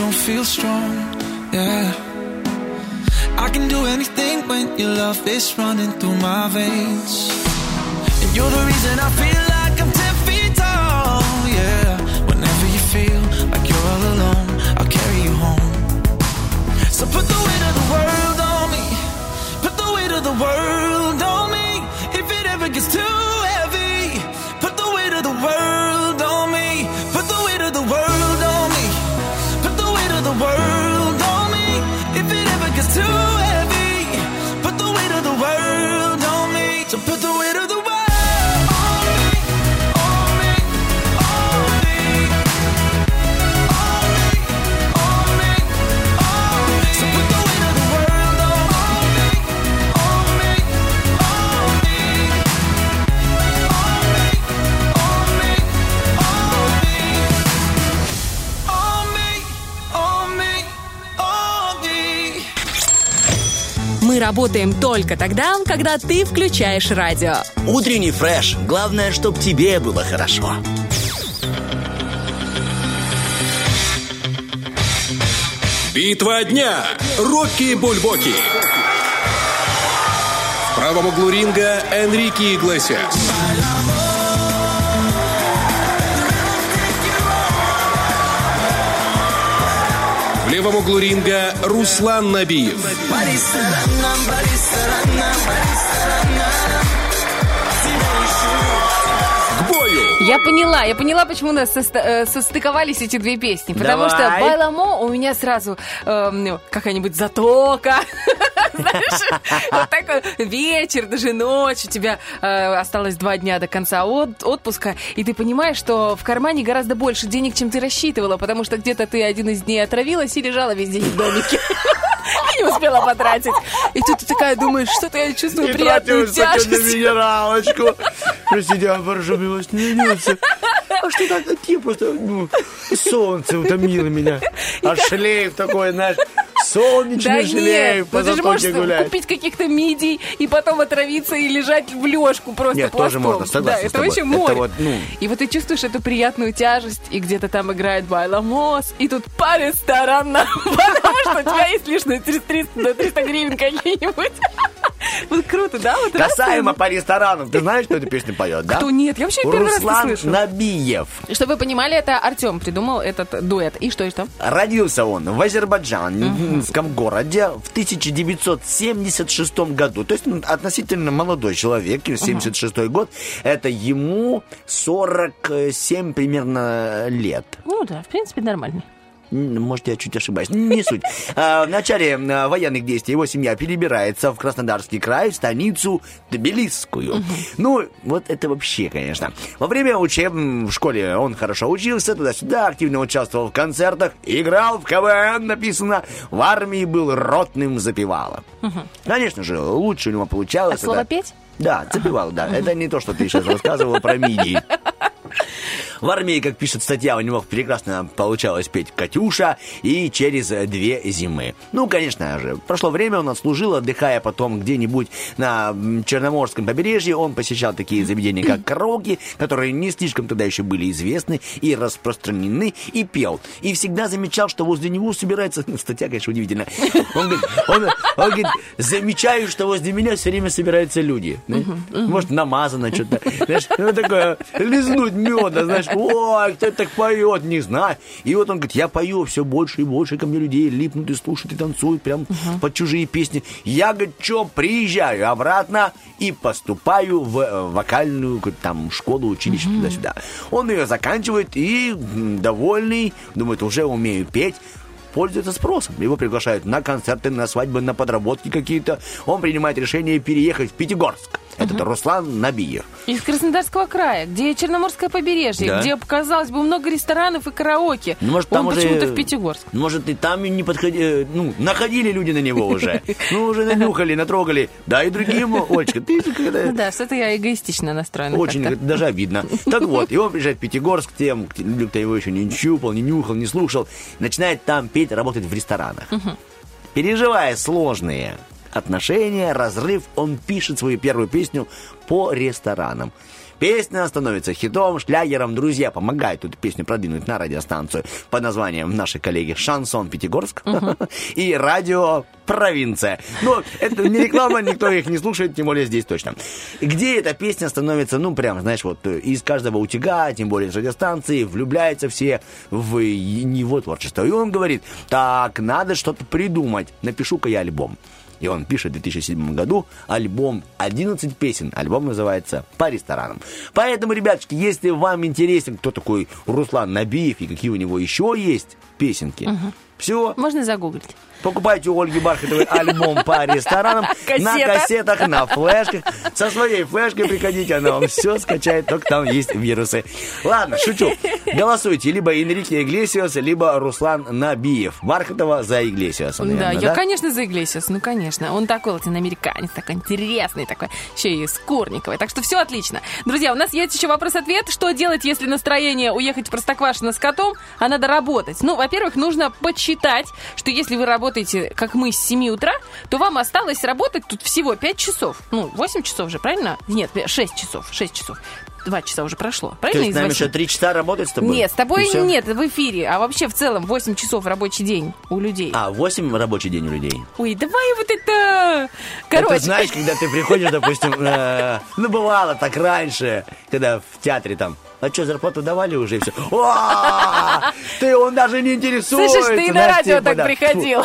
don't feel strong. Yeah. I can do anything when your love is running through my veins. And you're the reason I feel like I'm 10 feet tall. Yeah. Whenever you feel like you're all alone, I'll carry you home. So put the weight of the world on me. Put the weight of the world Мы работаем только тогда, когда ты включаешь радио. Утренний фреш. Главное, чтобы тебе было хорошо. Битва дня. Рокки Бульбоки. В правом углу ринга Энрике Иглесиас. Левом углу ринга Руслан Набиев. Я поняла, я поняла, почему у нас э, состыковались эти две песни. Потому что Давай. Байламо у меня сразу ну, какая-нибудь затока. [laughs] Знаешь, вот такой вечер, даже ночь, у тебя э, осталось два дня до конца от- отпуска, и ты понимаешь, что в кармане гораздо больше денег, чем ты рассчитывала, потому что где-то ты один из дней отравилась и лежала весь день в домике. [laughs] И не успела потратить. И тут ты такая думаешь, что-то я чувствую приятную тяжесть. минералочку. Простите, а прошу вас не. А что так? Ты просто, ну, солнце утомило меня. А шлейф такой, знаешь, солнечный Да шлейф нет, по ну ты же можешь гулять. купить каких-то мидий и потом отравиться и лежать в лёжку просто Нет, тоже пластом. можно, согласен Да, это тобой. вообще Это море. вот, ну- И вот ты чувствуешь эту приятную тяжесть, и где-то там играет Байламос, и тут по ресторанам, [laughs] потому что у тебя есть лишь на 300 до 300 гривен какие-нибудь. Вот круто, да? Вот раз Касаемо ты- по ресторанам. Ты знаешь, кто эту песню поет, да? Кто нет? Я вообще первый раз Руслан слышу. Набиев. Чтобы вы понимали, это Артем придумал этот дуэт. И что, и что? Родился он в Азербайджанском городе в 1976 году. То есть ну, относительно молодой человек, 76 год. Это ему 47 примерно лет. Ну да, в принципе, нормально. Может, я чуть ошибаюсь. Не суть. А, В начале а, военных действий его семья перебирается в Краснодарский край, в станицу Тбилисскую. Ну, вот это вообще, конечно. Во время учеб в школе он хорошо учился, туда-сюда, активно участвовал в концертах, играл в КВН, написано, в армии был ротным запевала. Конечно же, лучше у него получалось. А слово это- «петь»? Да, запевал, да. Это не то, что ты сейчас рассказывала про мидии. [laughs] В армии, как пишет статья, у него прекрасно получалось петь «Катюша» и «Через две зимы». Ну, конечно же, прошло время, он отслужил, отдыхая потом где-нибудь на Черноморском побережье. Он посещал такие заведения, как [clears throat] караоке, которые не слишком тогда еще были известны и распространены, и пел. И всегда замечал, что возле него собирается... [laughs] Ну, статья, конечно, удивительная. Он говорит, он, он говорит, замечаю, что возле меня все время собираются люди. Может, намазано что-то. Знаешь, ну, такое, лизнуть меда, знаешь, ой, кто так поет, не знаю. И вот он говорит, я пою, все больше и больше ко мне людей липнут и слушают, и танцуют прям под чужие песни. Я, говорит, что, приезжаю обратно и поступаю в э, вокальную там школу, училище, туда-сюда. Он ее заканчивает и довольный, думает, уже умею петь, пользуется спросом. Его приглашают на концерты, на свадьбы, на подработки какие-то. Он принимает решение переехать в Пятигорск. Это Руслан Набиев. Из Краснодарского края, где Черноморское побережье, Да. где, казалось бы, много ресторанов и караоке. Ну, может, Он там уже... почему-то в Пятигорск. Может, и там не подходили... Ну, находили люди на него уже. Ну, уже нанюхали, натрогали. Да, и другим, Олечка, ты же когда... Ну да, что-то я эгоистично настроена. Очень даже обидно. Так вот, и он приезжает в Пятигорск, тем, кто его еще не щупал, не нюхал, не слушал, начинает там петь, работать в ресторанах. Переживая сложные отношения, разрыв, он пишет свою первую песню по ресторанам. Песня становится хитом, шлягером. Друзья помогают эту песню продвинуть на радиостанцию под названием нашей коллеги «Шансон Пятигорск» [laughs] и «Радио Провинция». Ну, это не реклама, никто их не слушает, тем более здесь точно. Где эта песня становится, ну, прям, знаешь, вот э, из каждого утюга, тем более с радиостанции, влюбляются все в его творчество. И он говорит, так, надо что-то придумать, напишу-ка я альбом. И он пишет в 2007 году альбом 11 песен. Альбом называется «По ресторанам». Поэтому, ребятушки, если вам интересен, кто такой Руслан Набиев и какие у него еще есть песенки, все, Можно загуглить. Покупайте у Ольги Бархатовой альбом по ресторанам на Кассета. кассетах, на флешках. Со своей флешкой приходите, она вам все скачает, только там есть вирусы. Ладно, шучу. Голосуйте либо Энрике Иглесиас, либо Руслан Набиев. Бархатова за Иглесиаса, да, наверное, я, да? конечно, за Иглесиас, ну, конечно. Он такой латиноамериканец, такой интересный, такой, еще и с Курниковой. Так что все отлично. Друзья, у нас есть еще вопрос-ответ. Что делать, если настроение уехать в Простоквашино с котом, а надо работать? Ну, во-первых, нужно подсчитать, что если вы работаете, как мы, с 7 утра, то вам осталось работать тут всего 5 часов. Ну, 8 часов же, правильно? Нет, 6 часов, 6 часов. 2 часа уже прошло. То Правильно? есть из нам еще три часа работать с тобой? Нет, с тобой нет, в эфире. А вообще в целом 8 часов рабочий день у людей. А, 8 рабочий день у людей. Ой, давай вот это... Короче, Это знаешь, когда ты приходишь, допустим, э, ну бывало так раньше, когда в театре там, а что, зарплату давали уже и все. Ты, он даже не интересуется. слышишь, ты и на радио типа, так приходил.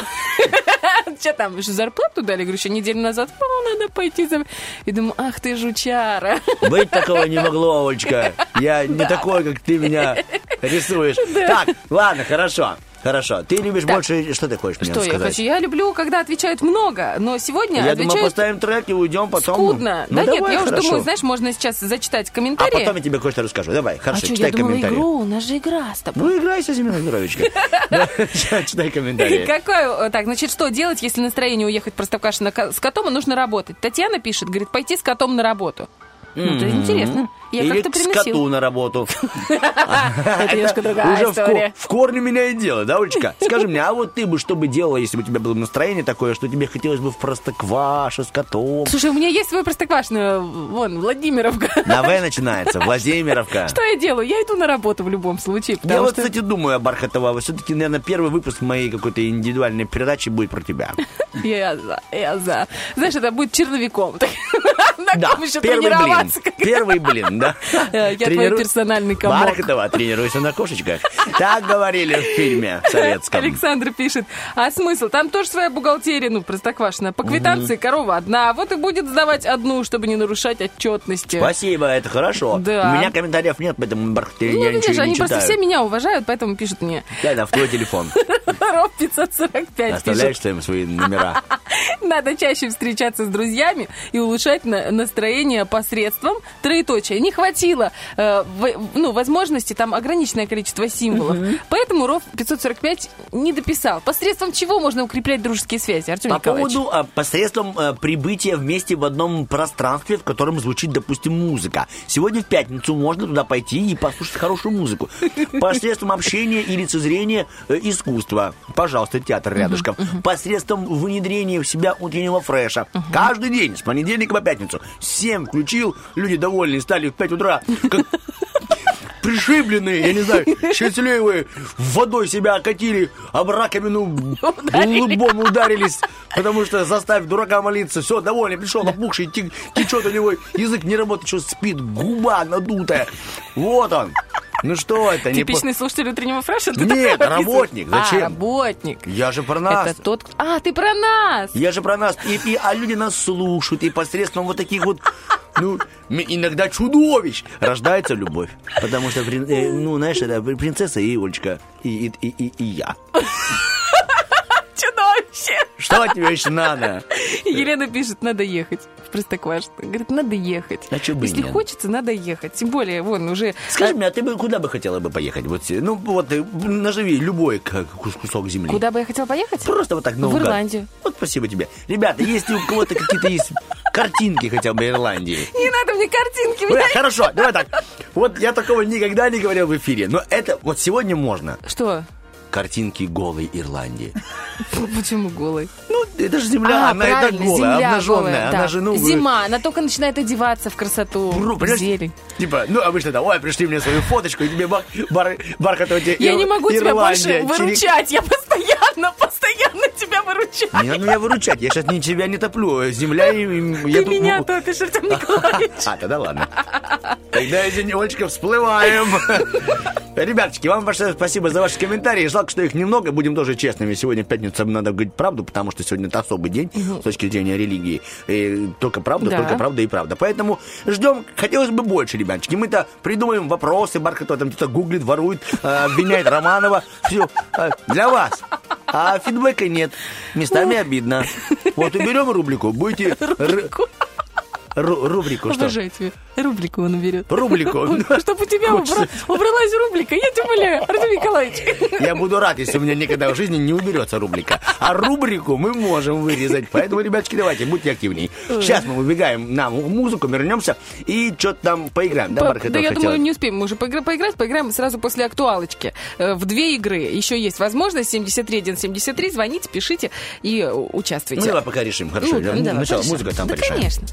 Что там, что, зарплату дали? Говорю, еще неделю назад. О, надо пойти. за-». И думаю, ах ты жучара. Быть такого не могло, Олечка. Я не такой, как ты меня рисуешь. Так, ладно, хорошо. Хорошо. Ты любишь больше... Что ты хочешь мне Что я сказать? хочу? Я люблю, когда отвечают много, но сегодня Я думаю, отвечают поставим трек и уйдем потом. скудно. Ну, да нет, давай, я уже хорошо. думаю, знаешь, можно сейчас зачитать А комментарии. потом я тебе кое-что расскажу. Давай, А хорошо, что, читай я думала комментарии. игру, у нас же игра с тобой. Ну, играйся, Здоровичка. [laughs] Да, [laughs] Читай комментарии. [laughs] Какое, э, так, значит, что делать, если настроение уехать в Простоквашино с котом, и нужно работать? Татьяна пишет, говорит, пойти с котом на работу. Ну, это интересно. Я Или как-то к скоту на работу. [laughs] Это немножко другая Уже в, ко- история. в корне меняет дело, да, Олечка? [laughs] Скажи мне, а вот ты бы что бы делала, если бы у тебя было настроение такое, что тебе хотелось бы в простокваша с котом? Слушай, у меня есть свой Простоквашино, вон, Владимировка. [laughs] На В начинается, Владимировка. Что я делаю? Я иду на работу в любом случае, Я вот, кстати, думаю о Бархатова. Все-таки, наверное, первый выпуск моей какой-то индивидуальной передачи будет про тебя. Я за, я за. Знаешь, это будет черновиком. На Да, ком еще первый блин. тренироваться? Первый блин, да. [laughs] Я твой персональный комок. Бархатова, тренируйся на кошечках. Так говорили в фильме советском. Александр пишет, а смысл? Там тоже своя бухгалтерия, ну, простоквашина. По квитанции корова одна, вот и будет сдавать одну, чтобы не нарушать отчетности. Спасибо, это хорошо. Да. У меня комментариев нет, поэтому Бархатова Ну, я видишь, ничего они не просто читаю. все меня уважают, поэтому пишут мне. Да, да, в твой телефон. [laughs] Роб 545 Оставляешь пишет. своим свои номера. [laughs] Надо чаще встречаться с друзьями и улучшать на- настроение посредством троеточия. Не хватило э, в- ну, возможности, там ограниченное количество символов. Поэтому РОВ 545 не дописал. Посредством чего можно укреплять дружеские связи, Артем По Николаевич? поводу а, посредством а, прибытия вместе в одном пространстве, в котором звучит, допустим, музыка. Сегодня в пятницу можно туда пойти и послушать хорошую музыку. [laughs] Посредством общения и лицезрения э, искусства. Пожалуйста, театр рядышком. Посредством внедрения в себя утреннего фреша. Каждый день, с понедельника по пятницу. Семь включил, люди довольные, стали в 5 утра. Как пришибленные, я не знаю, счастливые, водой себя окатили, об раковину лбом ударились, потому что заставь дурака молиться, все, довольный, пришел опухший, те- течет у него, язык не работает, что спит, губа надутая, вот он. Ну что это? Типичный слушатель утреннего фреша? Нет, работник, описываешь? зачем? А, работник. Я же про нас. Это тот, А, ты про нас! Я же про нас. И, и- а люди нас слушают, и посредством вот таких вот, ну, иногда чудовищ рождается любовь. Потому что, э, ну, знаешь, это принцесса и Олечка, и, и, и- и я. Что тебе еще надо? Елена пишет, надо ехать в Простоквашино. Говорит, надо ехать. А чё бы Если нет? хочется, надо ехать. Тем более, вон, уже... Скажи мне, а ты бы куда бы хотела бы поехать? Вот, ну, вот, э, наживи любой кусок земли. Куда бы я хотела поехать? Просто вот так В наугад. Ирландию. Вот спасибо тебе. Ребята, если у кого-то какие-то есть картинки хотя бы Ирландии, Не надо мне картинки. Бля, меня- хорошо, давай так. Вот я такого никогда не говорил в эфире, но это вот сегодня можно. Что? Картинки голой Ирландии. Почему голый? Ну, это же земля, А, она и так голая, земля обнаженная. голая, она да. же, ну... Зима, она только начинает одеваться в красоту, Ну, в зелень. Типа, ну, обычно, да, ой, пришли мне свою фоточку, и тебе бар, бар, бархатовая тебе Я Ир- не могу тебя Ирландия, больше черек- выручать. Я постоянно, постоянно тебя выручаю. Не надо меня выручать, я сейчас не тебя не топлю. Земля и... Ты тут- меня топишь, Артем Николаевич. [laughs] А, тогда ладно. Тогда, извини, Олечка, всплываем. [laughs] Ребяточки, вам большое спасибо за ваши комментарии. Жалко, что их немного. Будем тоже честными. Сегодня пятница, надо говорить правду, потому что сегодня это особый день с точки зрения религии. И только правда, Да. только правда и правда. Поэтому ждем, хотелось бы больше, ребяточки. Мы-то придумаем вопросы, Бархатова там кто-то гуглит, ворует, э, [laughs] обвиняет Романова. Все, для вас. А фидбэка нет. Местами обидно. Вот уберем рубрику, будете... [laughs] р- ру- рубрику, что? Обожаю тебя. Рубрику он уберет. Рубрику. [laughs] Чтобы у тебя [laughs] убра- убралась рубрика. Я тебя умоляю, Артем Николаевич. [laughs] Я буду рад, если у меня никогда в жизни не уберется рубрика. А рубрику мы можем вырезать. Поэтому, ребяточки, давайте, будьте активнее. Сейчас мы выбегаем на музыку, вернемся и что-то там поиграем. Да, Бархатова Да, я хотела? думаю, не успеем. Мы уже поигра- поиграть, поиграем сразу после актуалочки. Э, В две игры еще есть возможность. 7173. Звоните, пишите и э, Ну, участвуйте. давай пока решим. Хорошо. Ну, давай, Сначала музыка, там Да, порешаем. конечно.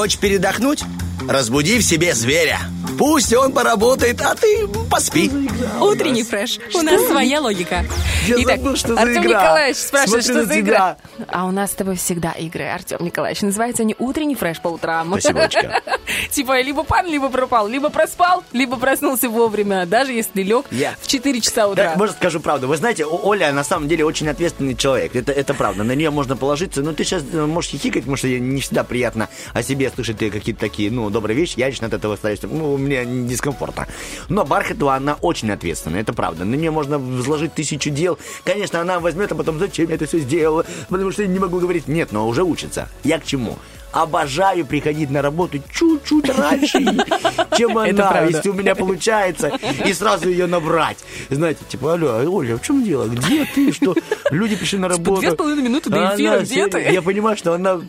Хочешь передохнуть? Разбуди в себе зверя. Пусть он поработает, а ты поспи. Утренний фреш. У нас своя логика. Я Итак, забыл, что за Артем игра. Николаевич спрашивает, Смотрю что за тебя. игра. А у нас с тобой всегда игры, Артем Николаевич. Называются они «Утренний фреш по утрам». Спасибочка. Типа либо пан, либо пропал, либо проспал, либо проснулся вовремя, даже если лег Я. в 4 часа утра. Да, может, скажу правду. Вы знаете, Оля на самом деле очень ответственный человек. Это, это правда. На нее можно положиться. Ну, ты сейчас можешь хихикать, потому что не всегда приятно о себе слышать какие-то такие, ну, добрые вещи. Я лично от этого стараюсь. Ну, мне дискомфортно. Но Бархатова, она очень ответственная. Это правда. На нее можно возложить тысячу дел. Конечно, она возьмет, а потом, зачем я это все сделала? Потому что я не могу говорить. Нет, но уже учится. Я к чему? Обожаю приходить на работу чуть-чуть раньше, [laughs] чем она, если у меня получается, и сразу ее набрать. Знаете, типа, алло, Оля, в чем дело? Где ты? Что? Люди пришли на работу. две с половиной минуты до эфира, где ты? Я понимаю, что она...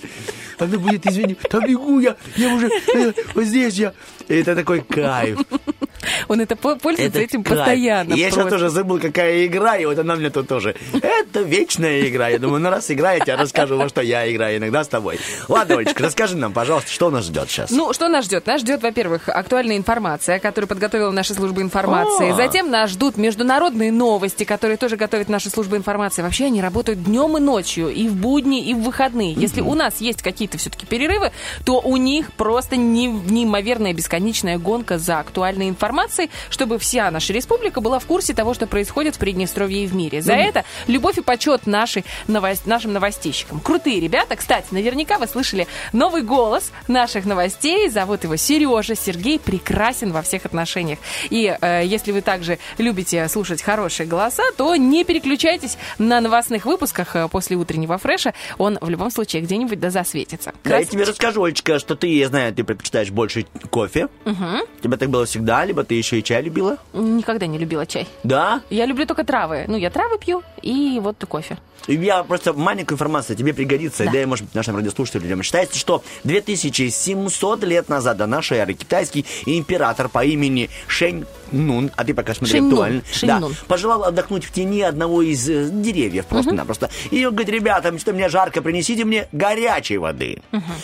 Она будет, извини, там бегу я, я уже, э, вот здесь я. И это такой кайф. Он это по- пользуется Это этим кайф. постоянно. Я сейчас тоже забыл, какая игра, и вот она мне тут тоже. Это вечная игра. Я думаю, ну раз игра, я расскажу, во что я играю иногда с тобой. Ладно, Олечка, расскажи нам, пожалуйста, что нас ждет сейчас. Ну, что нас ждет? Нас ждет, во-первых, актуальная информация, которую подготовила наша служба информации. О! Затем нас ждут международные новости, которые тоже готовит наша служба информации. Вообще они работают днем и ночью, и в будни, и в выходные. Если у нас есть какие-то все-таки перерывы, то у них просто не- неимоверная бесконечная гонка за актуальной информацией, чтобы вся наша республика была в курсе того, что происходит в Приднестровье и в мире. За это любовь и почет нашей новос- нашим новостейщикам. Крутые ребята. Кстати, наверняка вы слышали новый голос наших новостей. Зовут его Сережа. Сергей прекрасен во всех отношениях. И э, если вы также любите слушать хорошие голоса, то не переключайтесь на новостных выпусках э, после утреннего фреша. Он в любом случае где-нибудь да засветится. Да, я тебе расскажу, Олечка, что ты, я знаю, ты предпочитаешь больше кофе. Мгм. У тебя так было всегда, либо ты еще и чай любила? Никогда не любила чай. Да? Я люблю только травы. Ну, я травы пью и вот кофе. Я просто маленькую информацию тебе пригодится, да, и, может быть, нашим радиослушателям. Считается, что 2700 лет назад до нашей эры китайский император по имени Шэнь Нун, а ты пока смотри актуально, да, пожелал отдохнуть в тени одного из э, деревьев просто-напросто. И он говорит, ребята, что мне жарко, принесите мне горячей воды.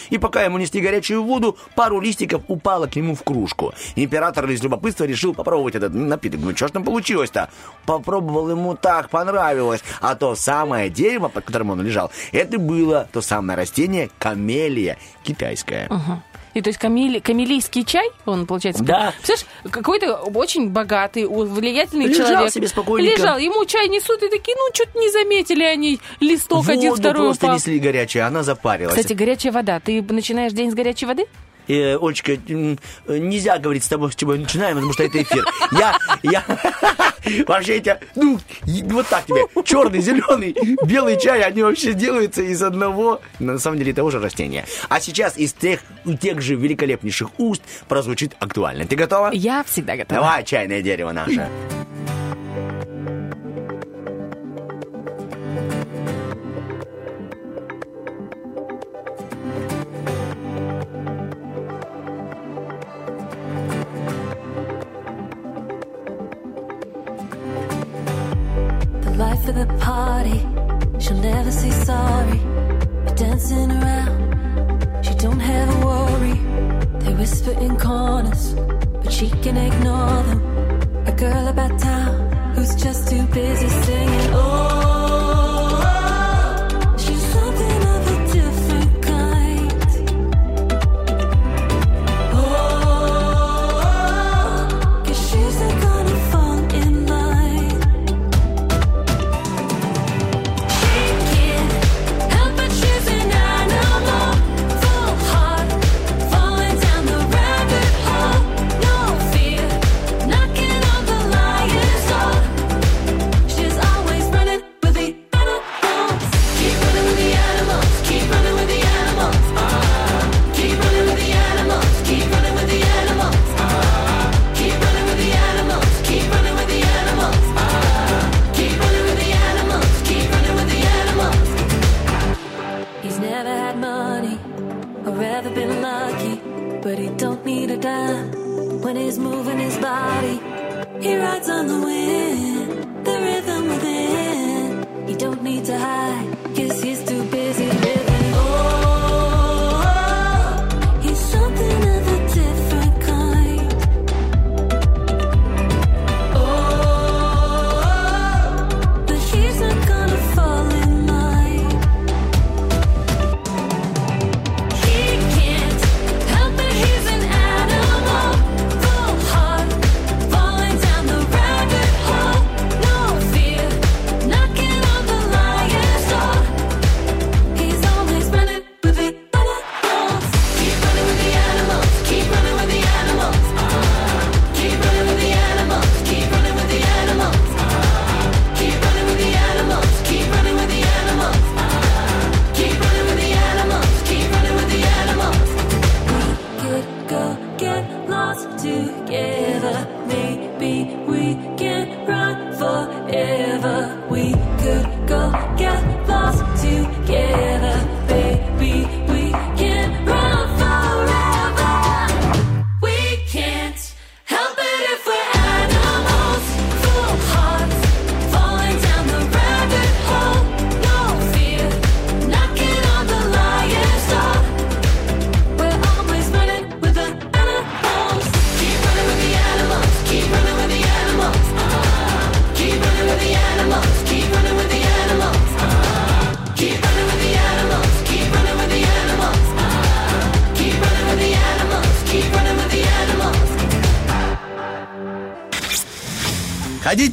И пока ему нести горячую воду, пару листиков упало к нему в кружку. Император из любопытства решил попробовать этот напиток. Ну, что ж там получилось-то? Попробовал, ему так понравилось. А то самое дерево, под которым он лежал, это было то самое растение камелия китайское. Ага. И то есть камели- камелийский чай, он получается... Да. Представляешь, какой-то очень богатый, влиятельный Лежал человек. себе спокойненько. Лежал, ему чай несут, и такие, ну, что-то не заметили они, листок один, Воду второй просто упал. несли горячее, она запарилась. Кстати, горячая вода. Ты начинаешь день с горячей воды? Э, Олечка, нельзя говорить с тобой, с чего начинаем, потому что это эфир. Я, я, [laughs] вообще эти, ну, вот так тебе, черный, зеленый, белый чай, они вообще делаются из одного, на самом деле, того же растения. А сейчас из тех, тех же великолепнейших уст прозвучит актуально. Ты готова? Я всегда готова. Давай, чайное дерево наше. Of the party. She'll never say sorry. You're dancing around. She don't have a worry. They whisper in corners, but she can ignore them. A girl about town who's just too busy singing. Oh,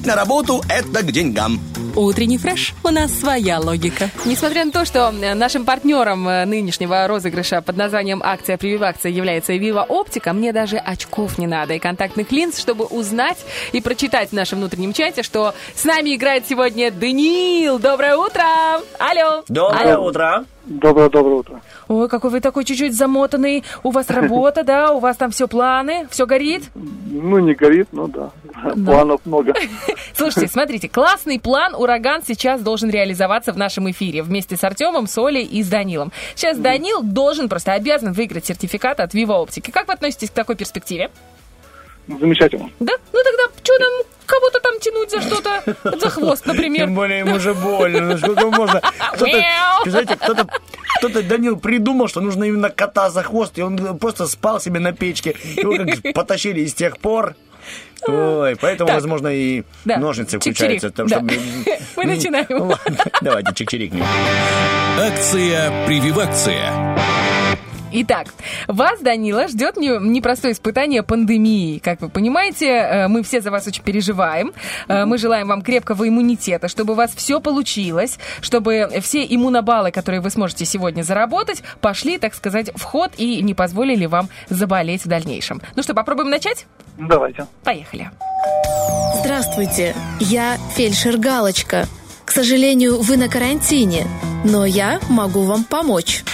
Ходить на работу – это к деньгам. Утренний фреш. У нас своя логика. Несмотря на то, что э, нашим партнером э, нынешнего розыгрыша под названием «Акция прививакция» является Вива Оптика, мне даже очков не надо и контактных линз, чтобы узнать и прочитать в нашем внутреннем чате, что с нами играет сегодня Даниил. Доброе утро! Алло! Доброе Алло. утро. Доброе-доброе утро. Ой, какой вы такой чуть-чуть замотанный. У вас работа, да? У вас там все планы, все горит? Ну, не горит, но да. Планов много. [laughs] Слушайте, смотрите, классный план «Ураган» сейчас должен реализоваться в нашем эфире вместе с Артемом, Солей и с Данилом. Сейчас Данил должен, просто обязан выиграть сертификат от Viva Оптики. Как вы относитесь к такой перспективе? Замечательно. Да? Ну тогда что нам кого-то там тянуть за что-то? За хвост, например. Тем более ему же больно. Ну сколько можно? Кто-то, кто-то, кто-то, Данил, придумал, что нужно именно кота за хвост, и он просто спал себе на печке. Его как [laughs] потащили и с тех пор. Ой, поэтому, Так. возможно, и Да. ножницы включаются. там, Да. чтобы- [laughs] Мы начинаем. [laughs] Ладно, Давайте, чик-чирикнем. Акция «Прививакция». Итак, вас, Данила, ждет не- непростое испытание пандемии. Как вы понимаете, э, мы все за вас очень переживаем. Э, Мы желаем вам крепкого иммунитета, чтобы у вас все получилось, чтобы все иммунобаллы, которые вы сможете сегодня заработать, пошли, так сказать, в ход и не позволили вам заболеть в дальнейшем. Ну что, попробуем начать? Давайте. Поехали. Здравствуйте, я фельдшер Галочка. К сожалению, вы на карантине, но я могу вам помочь.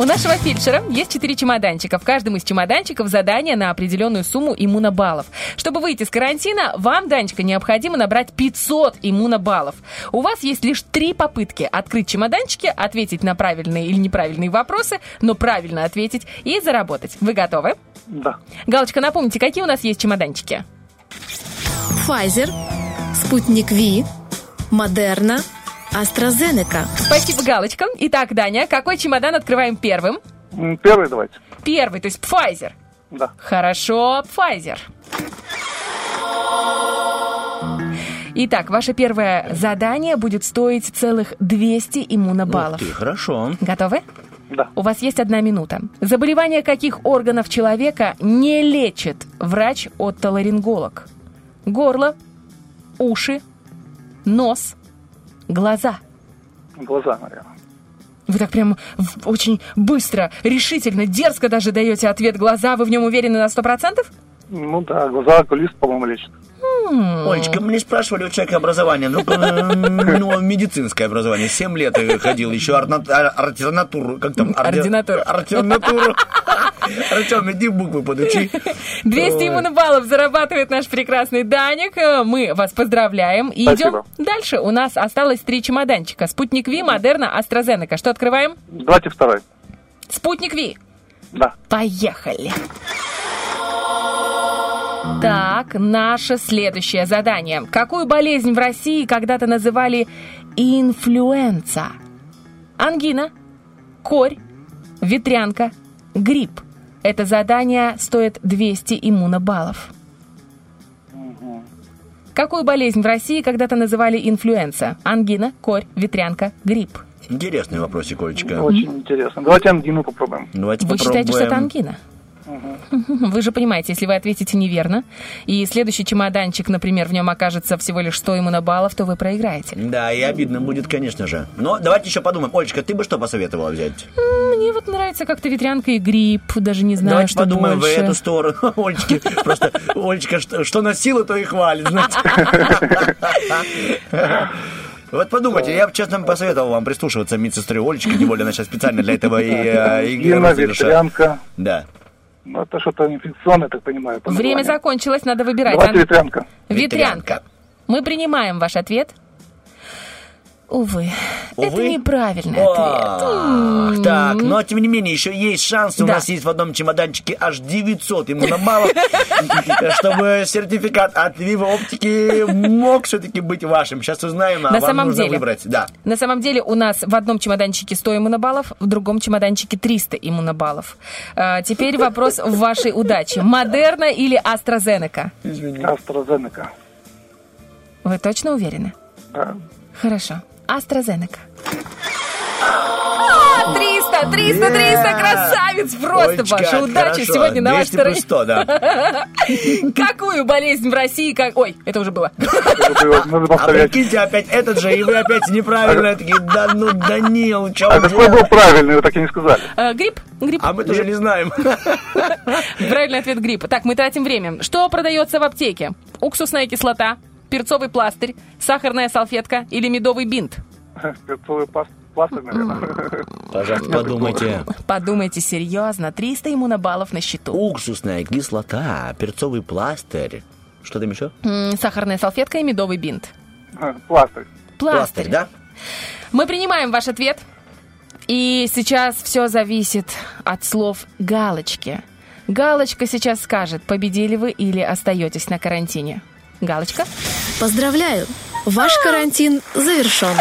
У нашего фельдшера есть четыре чемоданчика. В каждом из чемоданчиков задание на определенную сумму иммунобаллов. Чтобы выйти из карантина, вам, Данечка, необходимо набрать 500 иммунобаллов. У вас есть лишь три попытки открыть чемоданчики, ответить на правильные или неправильные вопросы, но правильно ответить и заработать. Вы готовы? Да. Галочка, напомните, какие у нас есть чемоданчики? Pfizer, Спутник Ви, Модерна, AstraZeneca. Спасибо, Галочка. Итак, Даня, какой чемодан открываем первым? Первый давайте. Первый, то есть Pfizer. Да. Хорошо, Pfizer. Итак, ваше первое задание будет стоить целых 200 иммунобаллов. Ух ты, хорошо. Готовы? Да. У вас есть одна минута. Заболевание каких органов человека не лечит врач-отоларинголог? Горло, уши, нос, глаза. Глаза, наверное. Вы так прям очень быстро, решительно, дерзко даже даете ответ глаза. Вы в нем уверены на сто процентов? Ну да, глаза окулист, по-моему, лечит. Олечка, мне спрашивали у человека образование, ну, ну, медицинское образование, 7 лет я ходил, еще ор- ординатуру, как там? орди- Ординатуру. Ординатуру. Артем, иди буквы подучи. 200 Ой. иммунобаллов зарабатывает наш прекрасный Даник. Мы вас поздравляем. И Спасибо. идем дальше. У нас осталось три чемоданчика. Спутник Ви, Модерна, AstraZeneca. Что открываем? Давайте второй. Спутник Ви. Да. Поехали. Так, наше следующее задание. Какую болезнь в России когда-то называли инфлюенса? Ангина, корь, ветрянка, грипп. Это задание стоит 200 иммунобаллов. Какую болезнь в России когда-то называли инфлюенса? Ангина, корь, ветрянка, грипп. Интересный вопросик, Олечка. Очень интересно. Давайте ангину попробуем. Давайте Вы считаете, что это попробуем. Вы же понимаете, если вы ответите неверно, и следующий чемоданчик, например, в нем окажется всего лишь 100 иммунобаллов, то вы проиграете. Да, и обидно будет, конечно же. Но давайте еще подумаем. Олечка, ты бы что посоветовала взять? Мне вот нравится как-то ветрянка и грипп, даже не знаю, Давайте что подумаем больше. в эту сторону. [laughs] Олечки, просто Олечка, что, что носила, то и хвалит, знаете. [laughs] Вот подумайте, я бы, честно, посоветовал вам прислушиваться к медсестре Олечке, тем более она сейчас специально для этого и, э, и Ангина, розыгрыша. ветрянка. Да. Ну, это что-то инфекционное, так понимаю. по Время названию. закончилось, надо выбирать. Давайте Ан- ветрянка. Ветрянка. Мы принимаем ваш ответ. Увы, это Увы? неправильный Ах, ответ. Так, но тем не менее, еще есть шанс. У Да. нас есть в одном чемоданчике аж 900 иммунобаллов, [laughs] чтобы сертификат от Vivo Оптики мог все-таки быть вашим. Сейчас узнаем, а На вам самом нужно деле. выбрать. Да. На самом деле у нас в одном чемоданчике 100 иммунобаллов, в другом чемоданчике 300 иммунобаллов. А, теперь вопрос в вашей удаче. Модерна или AstraZeneca? AstraZeneca. Вы точно уверены? Да. Хорошо. AstraZeneca. А, 300! 300, 300, красавец! Просто, Олечка, Паша, удачи хорошо. сегодня на 200 ваш 100, да. [laughs] Какую болезнь в России, как... Ой, это уже было. А прикиньте, опять этот же, и вы опять неправильно такие, да ну, Данил, чё А какой был правильный, вы так и не сказали. Э, Грипп? Грипп. А мы тоже не знаем. Правильный ответ грипп. Так, мы тратим время. Что продается в аптеке? Уксусная кислота, перцовый пластырь, сахарная салфетка или медовый бинт? Перцовый пластырь, наверное. [laughs] Пожалуйста, подумайте. Подумайте серьезно. 300 иммунобаллов на счету. Уксусная кислота, перцовый пластырь. Что там еще? Сахарная салфетка и медовый бинт. Пластырь. Пластырь. да? Мы принимаем ваш ответ. И сейчас все зависит от слов галочки. Галочка сейчас скажет, победили вы или остаетесь на карантине. Галочка? Поздравляю! Ваш карантин завершен.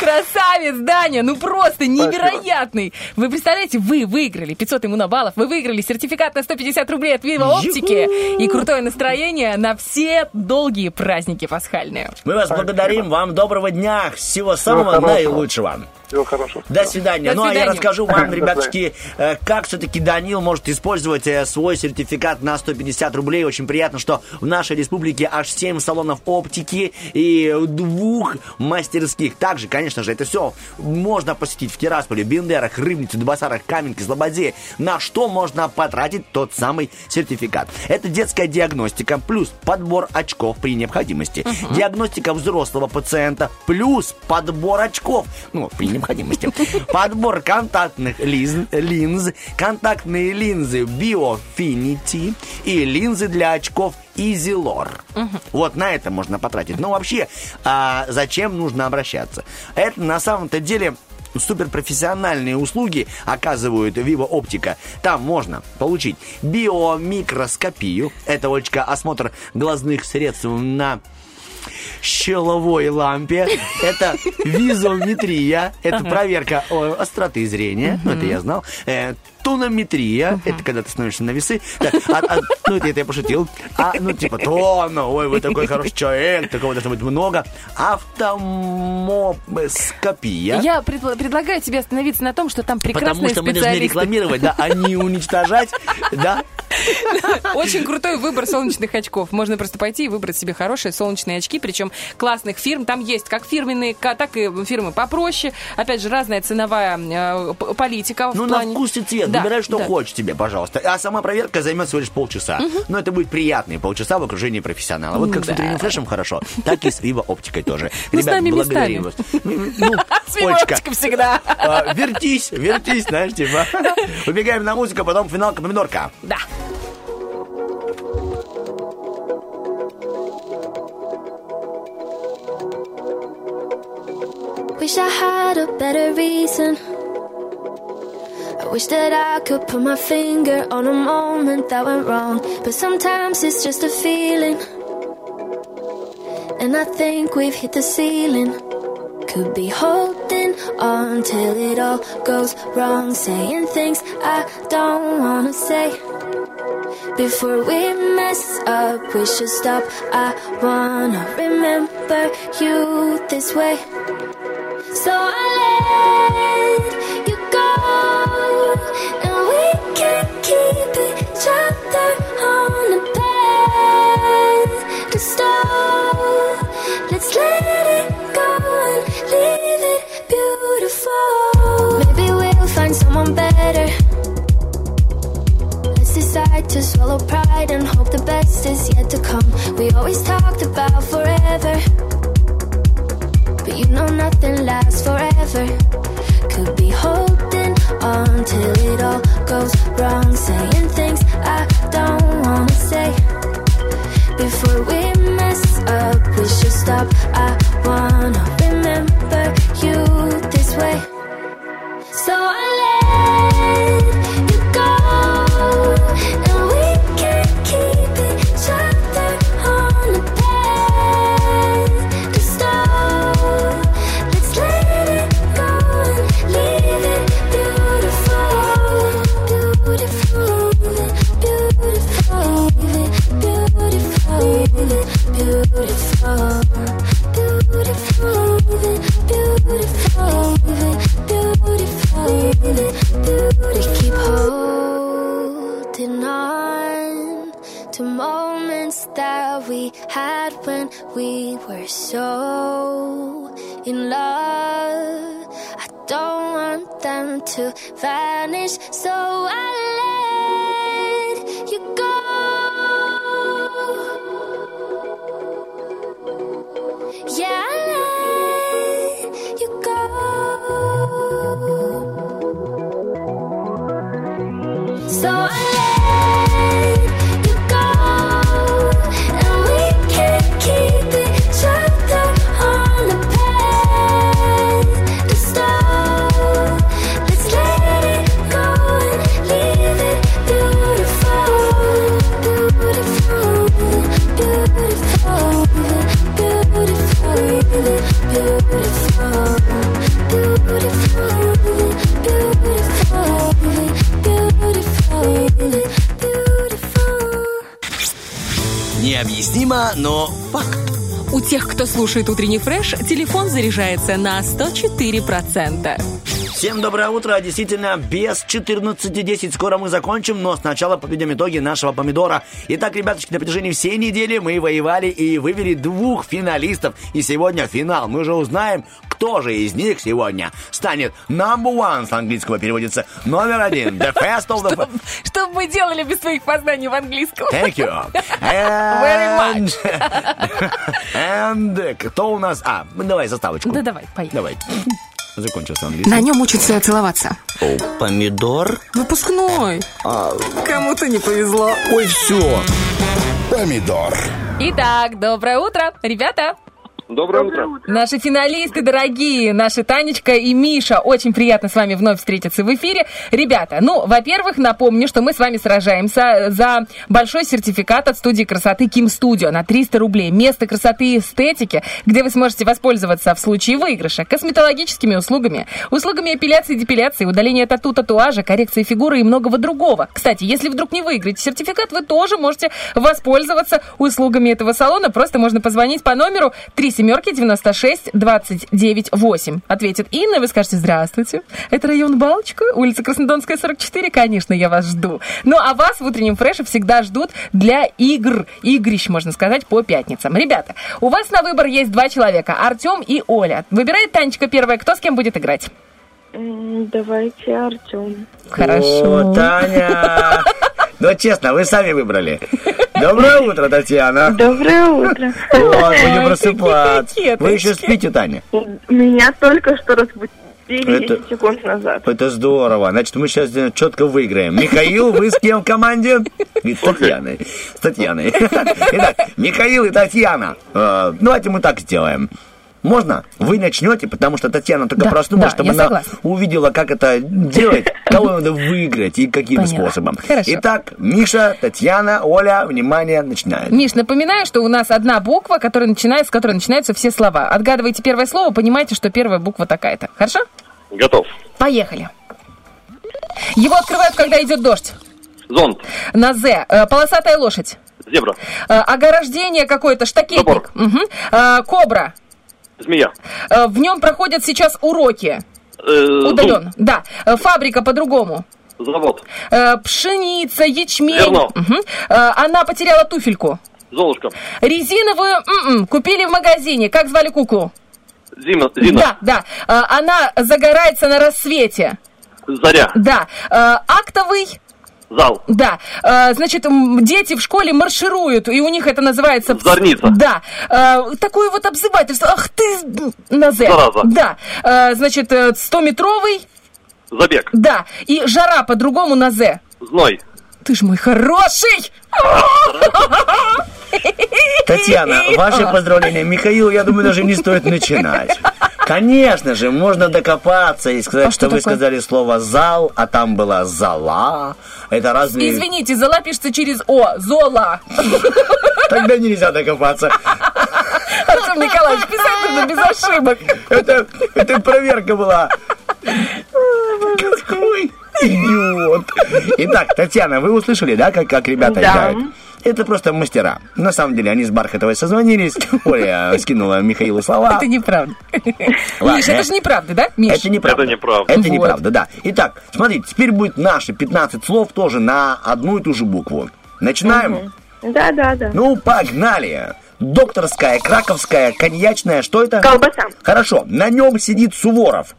Красавец, Даня, ну просто невероятный. Вы представляете, вы выиграли 500 иммунобаллов, вы выиграли сертификат на 150 рублей от Viva Оптики и крутое настроение на все долгие праздники пасхальные. Мы вас благодарим, вам доброго дня, всего самого наилучшего. Всего хорошего. До свидания. До ну, а я свидания. расскажу вам, ребятушки, э, как все-таки Данил может использовать э, свой сертификат на 150 рублей. Очень приятно, что в нашей республике аж 7 салонов оптики и двух мастерских. Также, конечно же, это все можно посетить в Тирасполе, Бендерах, Рыбнице, Дубасарах, Каменке, Слободе. На что можно потратить тот самый сертификат? Это детская диагностика плюс подбор очков при необходимости. Диагностика взрослого пациента плюс подбор очков. Ну, при необходимости. [laughs] Подбор контактных линз, линз контактные линзы Biofinity и линзы для очков Easylor. Вот на это можно потратить. Но вообще, а зачем нужно обращаться? Это на самом-то деле суперпрофессиональные услуги оказывают Vivo Оптика. Там можно получить биомикроскопию. Это, Олечка, осмотр глазных средств на щеловой лампе. Это визометрия. Это проверка остроты зрения. Ну, это я знал. Тонометрия. Это когда ты становишься на весы. Так, а- а, ну, это я пошутил. А, ну, типа, тонна. Ой, вы такой хороший человек. Такого должно быть много. Автомоскопия. Я предла- предлагаю тебе остановиться на том, что там Потому прекрасные что мы должны рекламировать, да, а не уничтожать, да. [laughs] Очень крутой выбор солнечных очков. Можно просто пойти и выбрать себе хорошие солнечные очки, причем классных фирм. Там есть как фирменные, так и фирмы попроще. Опять же, разная ценовая э, политика. Ну, на вкус и цвет. Да, Выбирай, что да. хочешь тебе, пожалуйста. А сама проверка займет всего лишь полчаса. Но это будет приятные полчаса в окружении профессионала. Вот как с Да. утренним флешем хорошо, так и с Vivo оптикой тоже. Ну, с нами благодарим вас. Ну, [laughs] С Vivo Олечка, Оптика всегда. а, вертись, вертись, знаешь, типа. [laughs] Убегаем на музыку, потом финалка-помидорка. Да. Wish I had a better reason. I wish that I could put my finger on a moment that went wrong. But sometimes it's just a feeling. And I think we've hit the ceiling. Could be holding on till it all goes wrong. Saying things I don't wanna say. Before we mess up, we should stop. I wanna remember you this way. So I let each other on the pedestal. Let's let it go and leave it beautiful. Maybe we'll find someone better. Let's decide to swallow pride and hope the best is yet to come. We always talked about forever. But you know nothing lasts forever. Could be holding on till it all goes wrong. Saying things I don't wanna say. Before we mess up, we should stop. I wanna remember you this way. To vanish, so I Необъяснимо, но факт. У тех, кто слушает утренний фреш, телефон заряжается на 104%. Всем доброе утро. Действительно, без 14.10 скоро мы закончим, но сначала подведем итоги нашего помидора. Итак, ребяточки, на протяжении всей недели мы воевали и вывели двух финалистов. И сегодня финал. Мы же узнаем, кто же из них сегодня станет number one, с английского переводится номер один. The first of the... Что бы мы делали без своих познаний в английском? Thank you. Very And... [laughs] And кто у нас... А, давай заставочку. Да давай, поехали. Давай. Закончился английский. На нем учатся целоваться. О, помидор? Выпускной. Кому-то не повезло. Ой, все. Помидор. Итак, доброе утро, ребята. Доброе утро. Наши финалисты дорогие, наши Танечка и Миша. Очень приятно с вами вновь встретиться в эфире. Ребята, ну, во-первых, напомню, что мы с вами сражаемся за большой сертификат от студии красоты Ким Студио на 300 рублей. Место красоты и эстетики, где вы сможете воспользоваться в случае выигрыша косметологическими услугами, услугами эпиляции, депиляции, удаления тату, татуажа, коррекции фигуры и многого другого. Кстати, если вдруг не выиграете сертификат, вы тоже можете воспользоваться услугами этого салона. Просто можно позвонить по номеру 3 семерки 96 29 8. Ответит Инна, вы скажете «Здравствуйте». Это район Балочка, улица Краснодонская, 44. Конечно, я вас жду. Ну, а вас в утреннем фреше всегда ждут для игр, игрищ, можно сказать, по пятницам. Ребята, у вас на выбор есть два человека, Артем и Оля. Выбирает Танечка первая, кто с кем будет играть? Давайте Артем. О, Таня. [laughs] Ну, честно, вы сами выбрали. Доброе утро, Татьяна. Доброе утро. Вот, будем просыпаться. Вы еще спите, Таня? Меня только что разбудили Это- 10 секунд назад. Это здорово. Значит, мы сейчас четко выиграем. Михаил, вы с кем в команде? И с Татьяной. С Татьяной. [laughs] Итак, Михаил и Татьяна. Э, Давайте мы так сделаем. Можно? Вы начнете, потому что Татьяна только Да, проснулась, да, чтобы она согласна. увидела, как это делать, [laughs] кого надо выиграть и каким Поняла. способом. Хорошо. Итак, Миша, Татьяна, Оля, внимание, начинает. Миш, напоминаю, что у нас одна буква, которая начинается, с которой начинаются все слова. Отгадывайте первое слово, понимаете, что первая буква такая-то. Хорошо? Готов. Поехали. Его открывают, когда идет дождь. Зонт. На З. Э, Полосатая лошадь. Зебра. Э, Ограждение какое-то, штакетник. Мгм. Э, Кобра. Змея. Э, В нем проходят сейчас уроки. Э, Удаленно. Да. Э, Фабрика по-другому. Завод. Пшеница, ячмень. Зерно. Она потеряла туфельку. Золушка. Резиновую м-м, купили в магазине. Как звали куклу? Зима. Зина. Да, да. Она загорается на рассвете. Заря. Да. Актовый. Зал. Да. Э, Значит, дети в школе маршируют, и у них это называется... Зорница. Да. Э, Такое вот обзывательство. Ах ты, на «З». Зараза. Да. Э, Значит, э, 100-метровый. Забег. Да. И жара по-другому на «З». Зной. Ты ж мой хороший! Татьяна, [laughs] ваши поздравления. Михаил, я думаю, даже не стоит начинать. Конечно же, можно докопаться и сказать, А что, что вы сказали слово «зал», а там была «зала». Это разные... Извините, зола пишется через О. Зола. [laughs] Тогда нельзя докопаться. Артем Николаевич, писать нужно без ошибок. Это, это проверка была. Какой идиот. Итак, Татьяна, вы услышали, да, как, как ребята Да. играют? Это просто мастера. На самом деле, они с Бархатовой созвонились. Оля скинула Михаилу слова. Это неправда. Ладно. Миш, это же неправда, да, Миш? Это неправда. Это неправда. Это Вот. неправда, да. Итак, смотрите, теперь будет наши 15 слов тоже на одну и ту же букву. Начинаем? Да, да, да. Ну, погнали. Докторская, краковская, коньячная, что это? Колбаса. Хорошо, на нем сидит Суворов.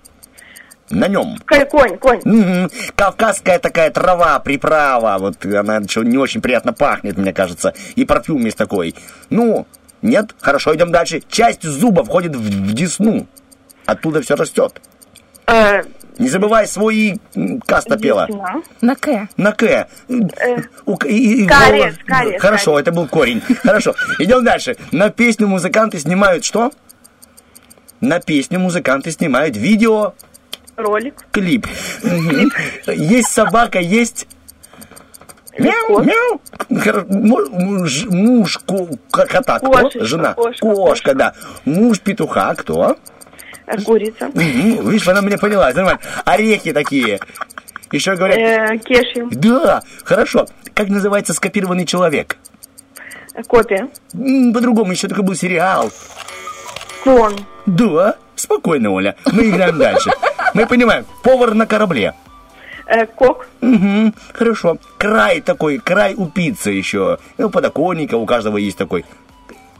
На нем. Конь, конь. Мгм. Кавказская такая трава, приправа, вот она не очень приятно пахнет, мне кажется, и парфюм есть такой. Ну, нет? Хорошо, идем дальше. Часть зуба входит в, в десну. Оттуда все растет. Э, Не забывай свои м, каста пела. На К. На К. У К- и- и Кариес, голос- кариес, Хорошо, это был корень. Хорошо, идем дальше. На песню музыканты снимают что? На песню музыканты снимают видео Ролик. клип. Мгм. Есть собака, есть... Мяу, мяу. Муж, муж кота, кто? Кошечка, Жена. кошка, Кошка, да. Муж петуха, кто? Э, Курица. Видишь, она меня поняла, нормально. Орехи такие. Еще говорят... Э. Да, хорошо. Как называется скопированный человек? Копия. По-другому еще такой был сериал. Клон. Да, спокойно, Оля. Мы играем дальше. Мы понимаем, повар на корабле. Э, Кок. Угу, хорошо. Край такой, край у пиццы еще. Ну, У подоконника у каждого есть такой.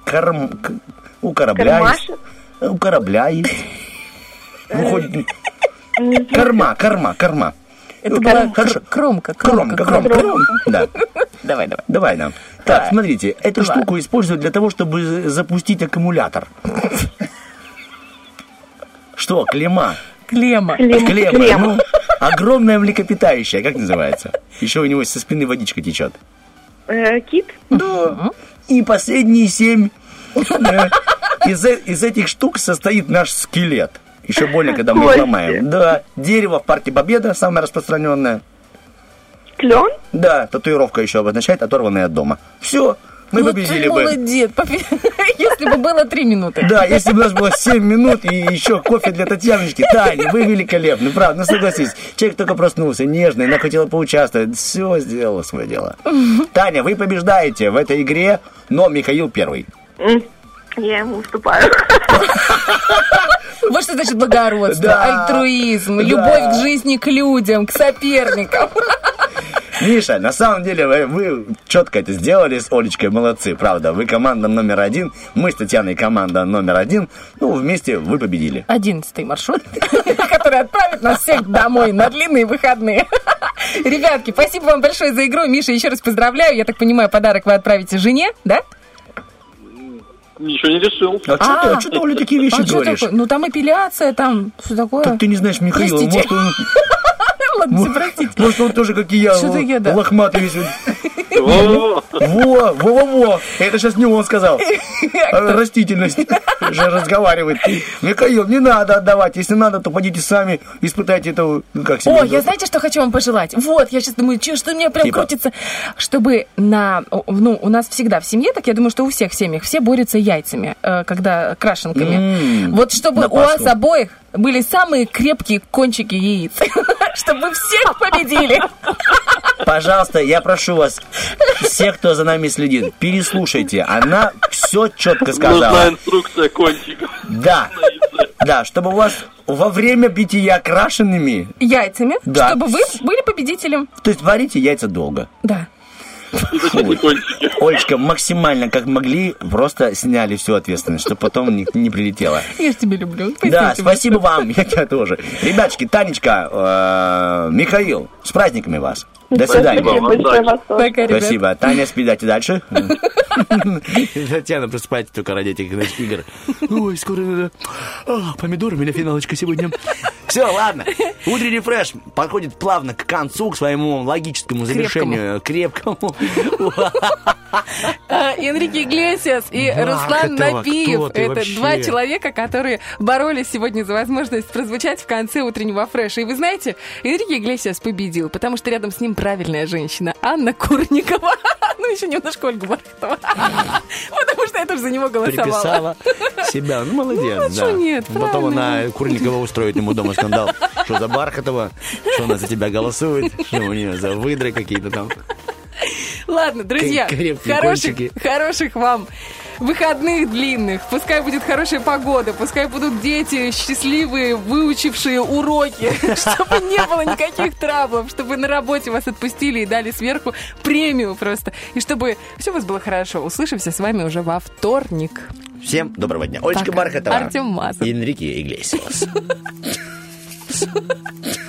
Корм... к- У корабля есть. Кармашек. У корабля есть. Выходит... Корма, корма, корма. Это Ну, была хорошо. кр- кромка, Кромка, кромка, кромка, кромка. Да. Давай, давай. Давай нам. Так, смотрите, эту штуку используют для того, чтобы запустить аккумулятор. [laughs] Что, клемма? Клема. Клемма. Ну, огромная млекопитающая, как называется? Еще у него со спины водичка течет. Э, Кит. Да. И последние семь. э, Из, э- из этих штук состоит наш скелет. Еще больно, когда мы Кости. ломаем. Да, дерево в партии Победа, самое распространенное. Клен? Да, татуировка еще обозначает оторванное от дома. Все, мы Вот победили ты бы. молодец. Попи- [laughs] Если бы было три минуты. Да, если бы у нас было 7 минут и еще кофе для Татьяночки. Таня, вы великолепны, правда, ну согласись. Человек только проснулся, нежный, она хотела поучаствовать. Все сделала свое дело. Таня, вы побеждаете в этой игре, но Михаил первый. Я ему уступаю. Вот что значит благородство, Да. альтруизм, Да. любовь к жизни, к людям, к соперникам. Миша, на самом деле вы, вы четко это сделали с Олечкой, молодцы, правда. Вы команда номер один, мы с Татьяной команда номер один. Ну, вместе вы победили. Одиннадцатый маршрут, [laughs] который отправит нас всех домой на длинные выходные. [laughs] Ребятки, спасибо вам большое за игру. Миша, еще раз поздравляю. Я так понимаю, подарок вы отправите жене, да? Ничего не решил. А что ты, а что ты, Оля, такие вещи а говоришь? Ну там эпиляция, там все такое. Так ты не знаешь Михаила, Простите. может он, [laughs] Ладно, все, простите. может он тоже, как и я, Что-то я, да. лохматый весь. [laughs] Во-во-во. Во, во-во-во, это сейчас не он сказал. [laughs] А Растительность [laughs] же разговаривает. Михаил, не надо отдавать. Если надо, то пойдите сами, испытайте это, ну, как себе. О, я знаете, что хочу вам пожелать? Вот, я сейчас думаю, что у меня прям Типа? крутится, чтобы на, ну, у нас всегда в семье, так я думаю, что у всех в семьях, все борются яйцами, э, когда крашенками. Вот чтобы у вас обоих были самые крепкие кончики яиц, [laughs] чтобы вы всех победили. Пожалуйста, я прошу вас, все, кто за нами следит, переслушайте. Она все четко Нужна сказала. инструкция кончиков. Да, да, чтобы у вас во время бития крашенными, Яйцами, Да. чтобы вы были победителем. то есть варите яйца долго. Да. И кончики? Олечка, максимально как могли, просто сняли всю ответственность, чтобы потом не, не прилетело. Я тебя люблю. Да, Спасибо. спасибо вам, я тебя тоже. Ребяточки, Танечка, э, Михаил, с праздниками вас. До свидания. Спасибо вам, Большое. Пока, ребят. Спасибо. Таня, спидайте дальше. Татьяна просыпается только ради этих значит, игр. Ой, скоро надо... А, помидоры, у меня финалочка сегодня. Все, ладно. Утренний фреш подходит плавно к концу, к своему логическому завершению. Крепкому. А, Энрике Иглесиас и Руслан ты Это два человека, которые боролись сегодня за возможность прозвучать в конце утреннего фреша. И вы знаете, Энрике Иглесиас победил, потому что рядом с ним правильная женщина, Анна Курникова. [laughs] Ну, еще немножко Ольга Бархатова. [laughs] Потому что я тоже за него голосовала. Приписала [laughs] себя. Ну, молодец, Ну, а да. чё нет, Потом она Курникова устроит ему дома скандал. Что за Бархатова? Что она за тебя голосует? Что у нее за выдры какие-то там? Ладно, друзья, хороших, хороших вам выходных длинных. Пускай будет хорошая погода, пускай будут дети счастливые, выучившие уроки, [laughs] чтобы не было никаких траблов, чтобы на работе вас отпустили и дали сверху премию просто. И чтобы все у вас было хорошо. Услышимся с вами уже во вторник. Всем доброго дня. Олечка Бархатова. Артем Мазов. Энрике Иглесиас. [laughs]